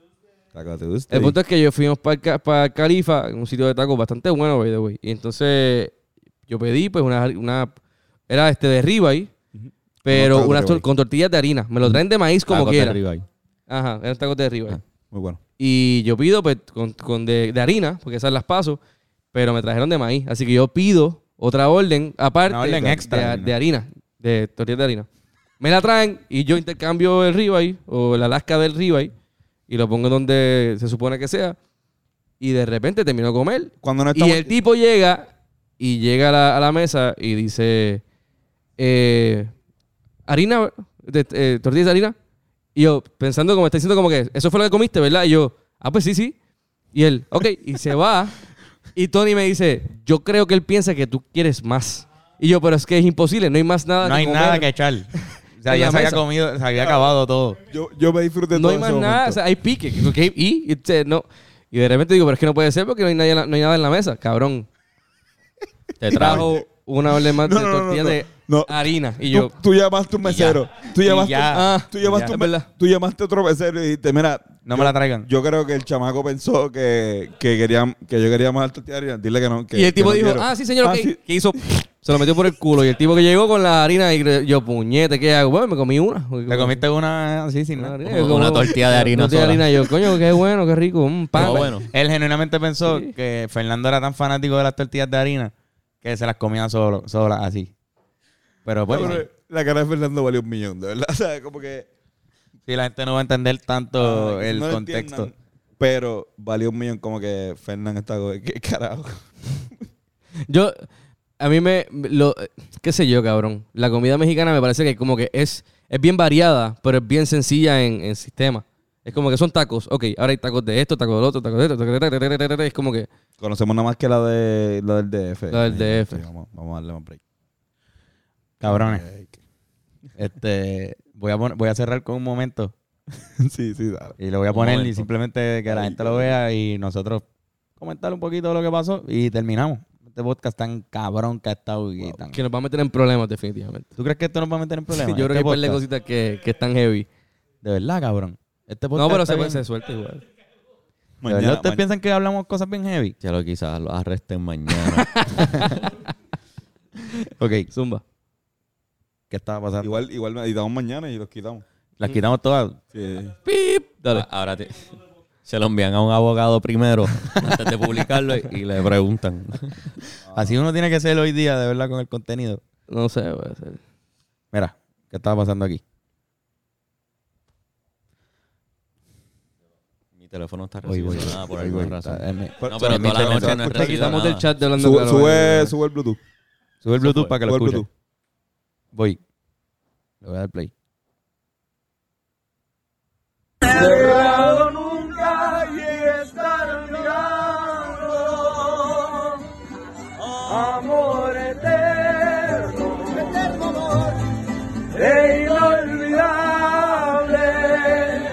Taco Tuesday. El punto es que yo fuimos para para Califa, un sitio de tacos bastante bueno, by the way. Y entonces yo pedí, pues, una, una era este de ribeye, pero unas tor- con tortillas de harina. Me lo traen de maíz como quiera. Ajá, eran tacos de ribeye. Muy bueno. Y yo pido pues, con, con de, de harina, porque esas las paso, pero me trajeron de maíz. Así que yo pido otra orden aparte Una orden de, extra de- de harina. de harina, de tortillas de harina. Me la traen y yo intercambio el ribeye o la lasca del ribeye y lo pongo donde se supone que sea. Y de repente termino de comer. Cuando no Y el tipo llega y llega a la, a la mesa y dice, eh, harina, de, eh, tortillas de harina. Y yo, pensando como está diciendo como que, eso fue lo que comiste, ¿verdad? Y yo, ah, pues sí, sí. Y él, ok, y se va. Y Tony me dice, yo creo que él piensa que tú quieres más. Y yo, pero es que es imposible, no hay más nada No hay comer. nada que echar. (laughs) O sea, ya se había mesa. comido, se había acabado todo. Yo, yo me disfruté No todo hay más ese nada, momento. o sea, hay pique. ok, Y, y, no. y de repente digo, pero es que no puede ser porque no hay, nadie en la- no hay nada en la mesa. Cabrón, Te trajo. Una orden más No, de no, tortilla no, de no. harina. Y Tú, yo, tú llamaste a un mesero. Tú llamaste, ya. ah, tú, llamaste Ya. un Es verdad. tú llamaste a otro mesero y dijiste, mira, No me la traigan. yo creo que el chamaco pensó que, que, quería, que yo quería más tortilla de harina. Dile que no. que- y el tipo que no dijo, quiero. ah, sí, señor, Ah, sí. ¿Qué hizo? Se lo metió por el culo. Y el tipo que llegó con la harina y yo, puñete, ¿qué hago? Bueno, me comí una. Te comiste una así sin Una nada. harina, Una como- tortilla de harina tortilla de harina. Y yo, coño, qué bueno, qué rico. Un pan. No, bueno. Él genuinamente pensó Sí. que Fernando era tan fanático de las tortillas de harina que se las comía solo, solas así. Pero pues, Cabrón, la cara de Fernando valió un millón, de verdad. (laughs) O sea, como que Sí, la gente no va a entender tanto Ah, el no contexto. entiendan, pero valió un millón como que Fernán está como, ¿qué carajo? (laughs) Yo, a mí me, lo, qué sé yo, cabrón. La comida mexicana me parece que como que es, es bien variada, pero es bien sencilla en, en sistema. Es como que son tacos. Ok, ahora hay tacos de esto, tacos del otro, tacos de esto. tacos de esto, Es como que Conocemos nada más que la de la del DF. La del DF. Sí, vamos, vamos a darle más break. Cabrones. Este, voy a, voy a cerrar con un momento (laughs) sí, sí, dale. y lo voy a Un poner y simplemente que la gente lo vea y nosotros comentar un poquito de lo que pasó y terminamos. Este podcast tan cabrón que ha estado y tan- que nos va a meter en problemas definitivamente. ¿Tú crees que esto nos va a meter en (laughs) problemas? yo creo que Este hay par de podcast? cositas que, que están heavy. De verdad, cabrón. Este No, pero se, bien- se suelta igual. ¿De verdad Mañana, ustedes piensan que hablamos cosas bien heavy? Ya lo quizás lo arresten mañana. (laughs) Ok, Zumba. ¿qué estaba pasando? igual, igual editamos mañana y los quitamos. Las quitamos todas. Sí. Pip. Dale. A- Ahora te- se lo envían a un abogado primero (laughs) antes de publicarlo y, y le preguntan. (laughs) Así uno tiene que ser hoy día, de verdad, con el contenido. No sé, voy a hacer. Mira, ¿qué estaba pasando aquí? Teléfono está Voy, voy, recibiendo nada por voy, alguna voy. razón. Está- eh, No, pero toda la noche no he se- recibido Te quitamos nada. del chat de hablando Sube, claro, sube, sube el Bluetooth. Sube el Bluetooth para que lo Sube el escuche. Bluetooth. Voy. Le voy a dar play.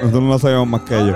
Nosotros no lo sabemos más que ellos.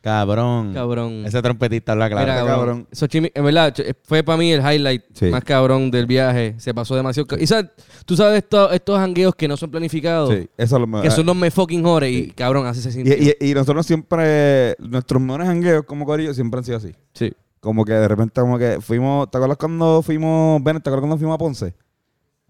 Cabrón. Cabrón. Ese trompetista habla claro. Mira, cabrón. Xochimil- en verdad, ch- fue para mí el highlight Sí. más cabrón del viaje. Se pasó demasiado. ca- Y sabes, tú sabes estos, estos hangueos que no son planificados, Sí, eso es lo mejor. que son los me fucking jores y cabrón, así se siente. Y, y, y nosotros siempre, nuestros mejores hangueos como corillo siempre han sido así. Sí. Como que de repente como que fuimos, ¿te acuerdas cuando fuimos, Bennett, ¿te acuerdas cuando fuimos a Ponce?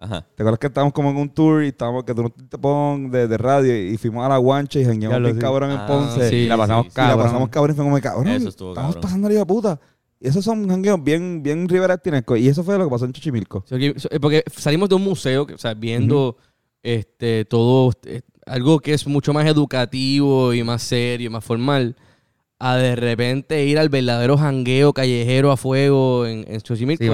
Ajá. ¿Te acuerdas que estábamos como en un tour y estábamos, que tú nos te pon de, de radio y fuimos a la guancha y jangueamos bien sí. cabrón en Ah, Ponce? sí, Y la pasamos sí, Y la cabrón. pasamos cabrón y fue como cabrón. Eso estuvo estamos cabrón. pasando la puta. Y esos son jangueos bien, bien riverestinescos. Y eso fue lo que pasó en Chichimilco. Eh, Porque salimos de un museo, que, o sea, viendo este, todo, eh, algo que es mucho más educativo y más serio, más formal, a de repente ir al verdadero jangueo callejero a fuego en, en Xochimilco. Sí,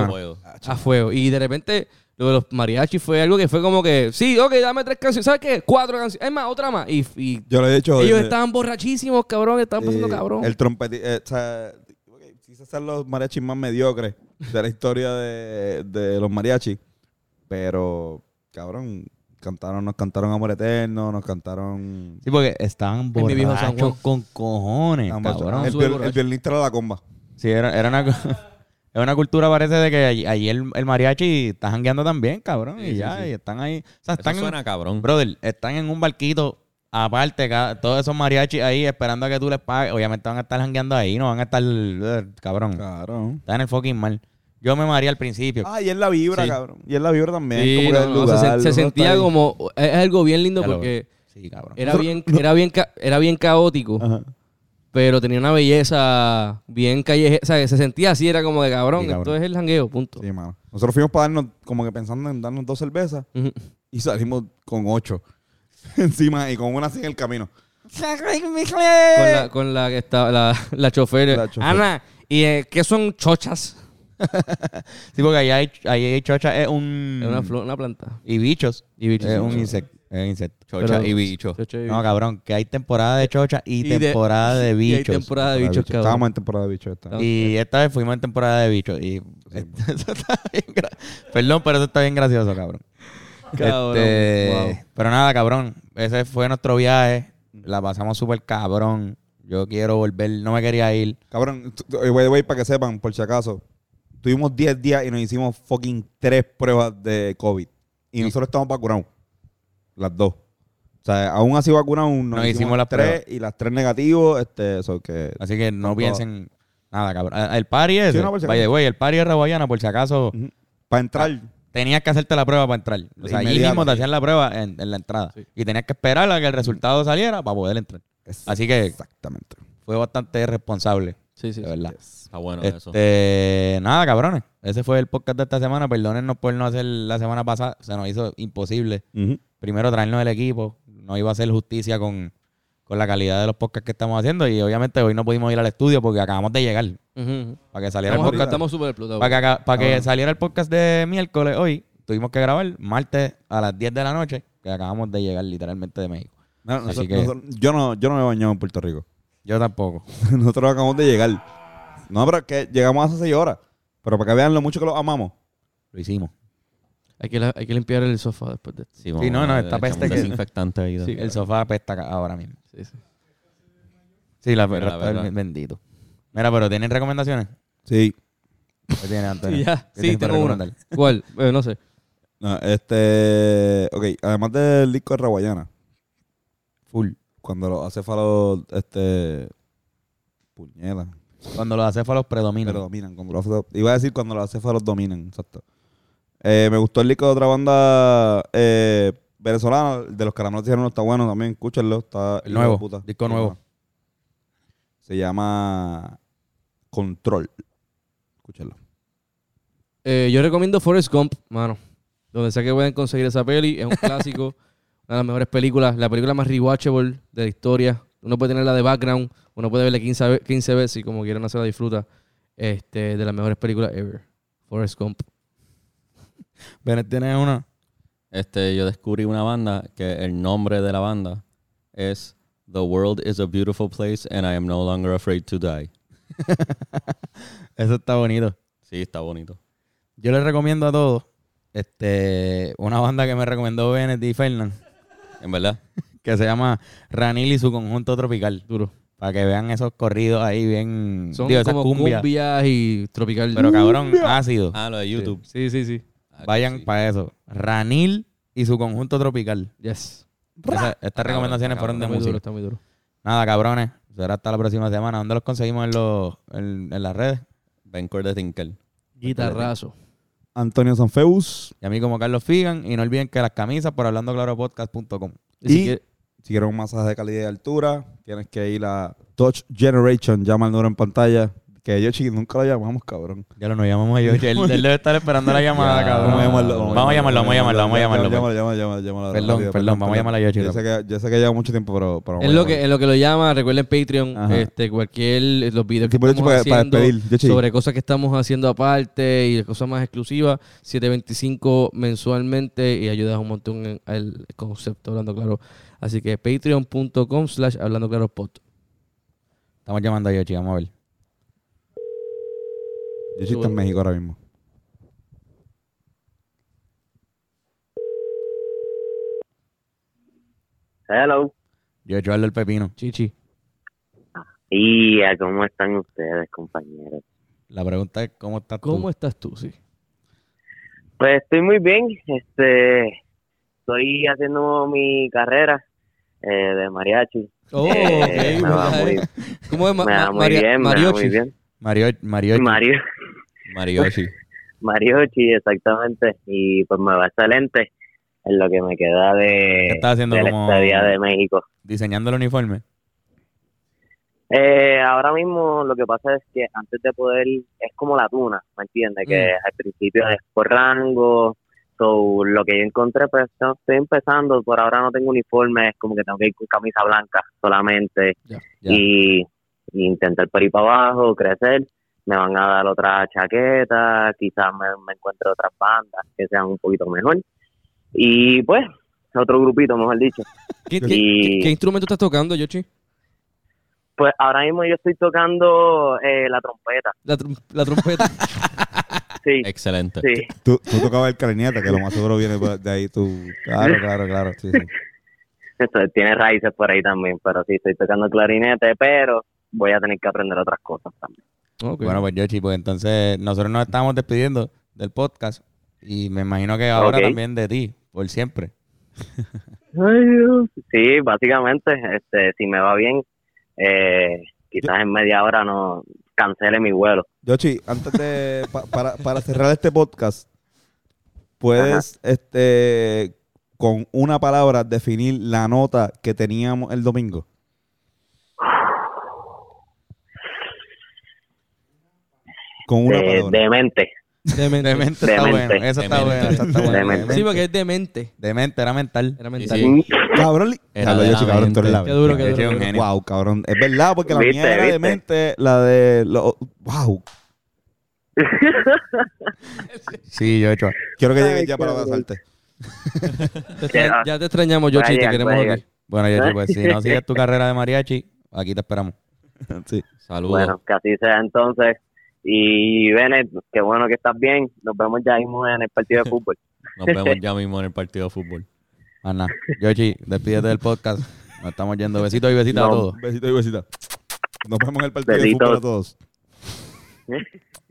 a fuego. Y de repente lo de los mariachis fue algo que fue como que, sí, ok, dame tres canciones. ¿Sabes qué? Cuatro canciones. Es más, otra más. Y, y Yo lo he dicho. ellos eh, estaban borrachísimos, cabrón. Estaban pasando eh, cabrón. El trompetista, o sea, ok, quise ser los mariachis más mediocres de la historia de, de los mariachis. Pero, cabrón, cantaron, nos cantaron Amor Eterno, nos cantaron... Sí, porque estaban borrachos con cojones, cabrón. el, el violinista era la comba. Sí, era, era una... (laughs) Es una cultura, parece, de que allí, allí el, el mariachi está jangueando también, cabrón. Sí, y ya, sí. y están ahí. O sea, Eso están en, cabrón. brother, están en un barquito aparte, cada- todos esos mariachis ahí esperando a que tú les pagues. Obviamente van a estar jangueando ahí, no van a estar, eh, cabrón. Claro. Están en el fucking mal. Yo me maría al principio. Ah, y es la vibra, Sí. cabrón. Y es la vibra también. Sí, como que no, el no, lugar, se, se uno está sentía ahí. como... Es algo bien lindo Ya lo- porque Sí, cabrón. era bien, era, bien, ca- era bien caótico. Ajá. pero tenía una belleza bien callejera. O sea, se sentía así, era como de cabrón, Sí, cabrón. esto es el jangueo, punto. Sí, mano. Nosotros fuimos para darnos, como que pensando en darnos dos cervezas Ujú. y salimos con ocho (laughs) encima y con una así en el camino. Con la, con la que estaba, la, la chofer. La chofer. Ana, ¿y eh, qué son chochas? Sí, porque ahí hay, ahí hay chocha, es un... Es una, flor, una planta. Y bichos. Y bichos, Es sí, un sí. insecto. Es insecto. Chocha Pero- y bicho. Chocha y No, bicho. cabrón, que hay temporada de chocha y, Y de- temporada de (laughs) Y hay bichos. temporada de bichos, cabrón. Estábamos en temporada de bichos. esta. Y esta vez fuimos en temporada de bichos. Y (laughs) eso está bien gra- Perdón, pero eso está bien gracioso, cabrón. (laughs) Cabrón, Este, wow. Pero nada, cabrón. Ese fue nuestro viaje. La pasamos súper cabrón. Yo quiero volver. No me quería ir. Cabrón, the way, para que sepan, por si acaso, tuvimos 10 días y nos hicimos fucking 3 pruebas de COVID. Y nosotros estamos vacunados. Las dos. O sea, aún así vacunados, nos, Nos hicimos, hicimos las tres pruebas. y las tres negativos. Este, eso que. Así que no piensen nada, cabrón. Ah, El party no, si the acaso. way, el party de Raguayana, por si acaso. Para entrar. tenías que hacerte la prueba para entrar. O sea, allí mismo te sí. hacían la prueba en, en la entrada. Sí. Y tenías que esperar a que el resultado saliera para poder entrar. Así que Exactamente. fue bastante responsable, Sí, sí. de sí. verdad. Está bueno eso. Este, nada, cabrones. Ese fue el podcast de esta semana. Perdónennos por no hacer la semana pasada. Se nos hizo imposible. Primero traernos el equipo. No iba a hacer justicia con, con la calidad de los podcasts que estamos haciendo. Y obviamente hoy no pudimos ir al estudio porque acabamos de llegar. Para que saliera Estamos, el podcast. estamos súper explotados. Para que, para que saliera el podcast de miércoles hoy, tuvimos que grabar martes a las 10 de la noche, que acabamos de llegar literalmente de México. No, Así nosotros- que- nosotros- yo, no, yo no me he bañado en Puerto Rico. Yo tampoco. (laughs) nosotros acabamos de llegar. No, pero es que llegamos hace seis horas. Pero para que vean lo mucho que los amamos. Lo hicimos. Hay que, la- hay que limpiar el sofá después de esto. Sí, vamos no, no, a- esta le peste que- desinfectante ahí. Sí. El sofá apesta acá ahora mismo. Sí, sí. Sí, la Mira, verdad, la verdad. bendito. Mira, pero ¿tienen recomendaciones? Sí. ¿Qué tiene Antonio? Sí, (laughs) ya. ¿Qué Sí, tienes para tengo una. recomendar? ¿Cuál? Eh, no sé. No, este. Ok, además del disco de Raguayana, Full. Cuando los acéfalos. Este. Puñela. Cuando los acéfalos predominan. Pero dominan. Cuando los iba a decir cuando los acéfalos dominan, exacto. Eh, me gustó el disco de otra banda eh, venezolana, de los caramelos dijeron está bueno también, escúchenlo. Está El nuevo, disco nuevo. Se llama Control. Escúchenlo. Eh, yo recomiendo Forrest Gump, mano. Donde sea que pueden conseguir esa peli. Es un (laughs) clásico. Una de las mejores películas. La película más rewatchable de la historia. Uno puede tenerla de background. Uno puede verla 15, ve- 15 veces y como quieran hacerla disfruta. Este, de las mejores películas ever. Forrest Gump. Bennett, ¿tienes una? Este, yo descubrí una banda que el nombre de la banda es The World is a Beautiful Place and I am no longer afraid to die. (laughs) Eso está bonito. Sí, está bonito. Yo les recomiendo a todos este, una banda que me recomendó Bennett y Fernand, En verdad. que se llama Ranil y su conjunto tropical. Duro. Para que vean esos corridos ahí bien. Son digo, como cumbias. cumbias y tropical. Pero cabrón, ácido. Ah, lo de YouTube. Sí, sí, sí. Ah, Vayan sí. para eso. Ranil y su conjunto tropical. Yes. Esa- estas recomendaciones fueron de Está muy duro, música. está muy duro. Nada, cabrones. Será hasta la próxima semana. ¿Dónde los conseguimos en, los, en, en las redes? Bencor de Tinkel. Guitarrazo. Antonio Sanfeus. Y a mí como Carlos Figan. Y no olviden que las camisas por hablando claro podcast.com. Y si Y- quiere- Si quieres un masaje de calidad y altura, tienes que ir a Touch Generation. Llama al número en pantalla. Que yo, chiqui, nunca lo llamamos, cabrón. Ya lo nos llamamos a Yoshi. (laughs) Él, él debe estar esperando la llamada, Ya, cabrón. Vamos a llamarlo. Vamos a llamarlo, vamos a llamarlo, vamos a llamarlo. Llámalo, llámalo, llámalo, llámalo, llámalo Perdón, perdón, vamos a llamar a Yoshi. Yo sé que, yo sé que lleva mucho tiempo, pero... pero a lo, que, llamarlo. es lo que lo llama, recuerden Patreon, Ajá. este, cualquier, los videos que estamos para, para haciendo despedir. Sobre cosas que estamos haciendo aparte y cosas más exclusivas, 725 mensualmente y ayudas un montón en el concepto Hablando Claro. Así que patreon.com slash Hablando Claro pod. Estamos llamando a Yoshi, vamos a ver. Yoshi está en México ahora mismo. Hello. Yoshi, habla el pepino. Chichi. Y ¿cómo están ustedes, compañeros? La pregunta es, ¿cómo estás tú? ¿Cómo estás tú? Sí. Pues estoy muy bien. Este, estoy haciendo mi carrera eh, de mariachi. Oh, Eh, ok, me va muy, ¿Cómo es? Ma- me va muy bien, me va Mariochi. muy bien. Mario, Mario, Mario, Marioshi. (laughs) Mariochi, exactamente. Y pues me va excelente en lo que me queda de, ¿Qué estás haciendo de la estadía de México. diseñando el uniforme. Eh, ahora mismo lo que pasa es que antes de poder, es como la tuna, ¿me entiendes? Que Mm. al principio es por rango, so, lo que yo encontré, pues estoy empezando, por ahora no tengo uniforme, es como que tengo que ir con camisa blanca solamente y, y intentar por ir para abajo, crecer, me van a dar otra chaqueta, quizás me, me encuentre otras bandas que sean un poquito mejor y pues otro grupito, mejor dicho. (laughs) ¿Qué, qué- Y- qué instrumento estás tocando, Yoshi? Pues ahora mismo yo estoy tocando eh, la trompeta, La, trom- la trompeta. (laughs) sí, Excelente. sí. Tú, tú tocabas el clarinete, que lo más seguro viene de ahí tú. Claro, claro, claro. Sí, sí. (laughs) Esto tiene raíces por ahí también, pero sí estoy tocando clarinete, pero voy a tener que aprender otras cosas también. Bueno, pues Yoshi, pues entonces nosotros nos estamos despidiendo del podcast y me imagino que ahora también de ti, por siempre. (laughs) Sí, básicamente, este, si me va bien, eh, quizás en media hora no cancele mi vuelo. Yoshi, antes de. (laughs) pa- para, para cerrar este podcast, puedes, este, con una palabra definir la nota que teníamos el domingo. Con una De, palabra. demente. Demente. Demente está Demente. bueno. Eso está Demente. bueno. Eso está bueno. Demente. Sí, porque es demente. Demente, era mental. Era mental. sí. Cabrón, Era de yo, la sí, cabrón, tú eres la Qué duro, qué Yo duro. soy un qué duro. genio. Wow, cabrón. Es verdad, porque la Viste, mía era viste. de mente, la de... Lo, wow. (laughs) Sí, yo he hecho. Quiero que Ay, llegues ya para abrazarte. Ya te extrañamos, Yoshi, te queremos aquí. Bueno, yo pues si no (laughs) sigues tu carrera de mariachi, aquí te esperamos. (laughs) sí. Saludos. Bueno, que así sea entonces. Y Bennett, qué bueno que estás bien. Nos vemos ya mismo en el partido de (laughs) fútbol. Nos vemos ya mismo en el partido de fútbol. Nada. Yoshi, despídete del podcast. Nos estamos yendo. Besitos y besitas a todos. Besito y besita. Nos vemos en el partido de Besitos. fútbol a todos. (laughs)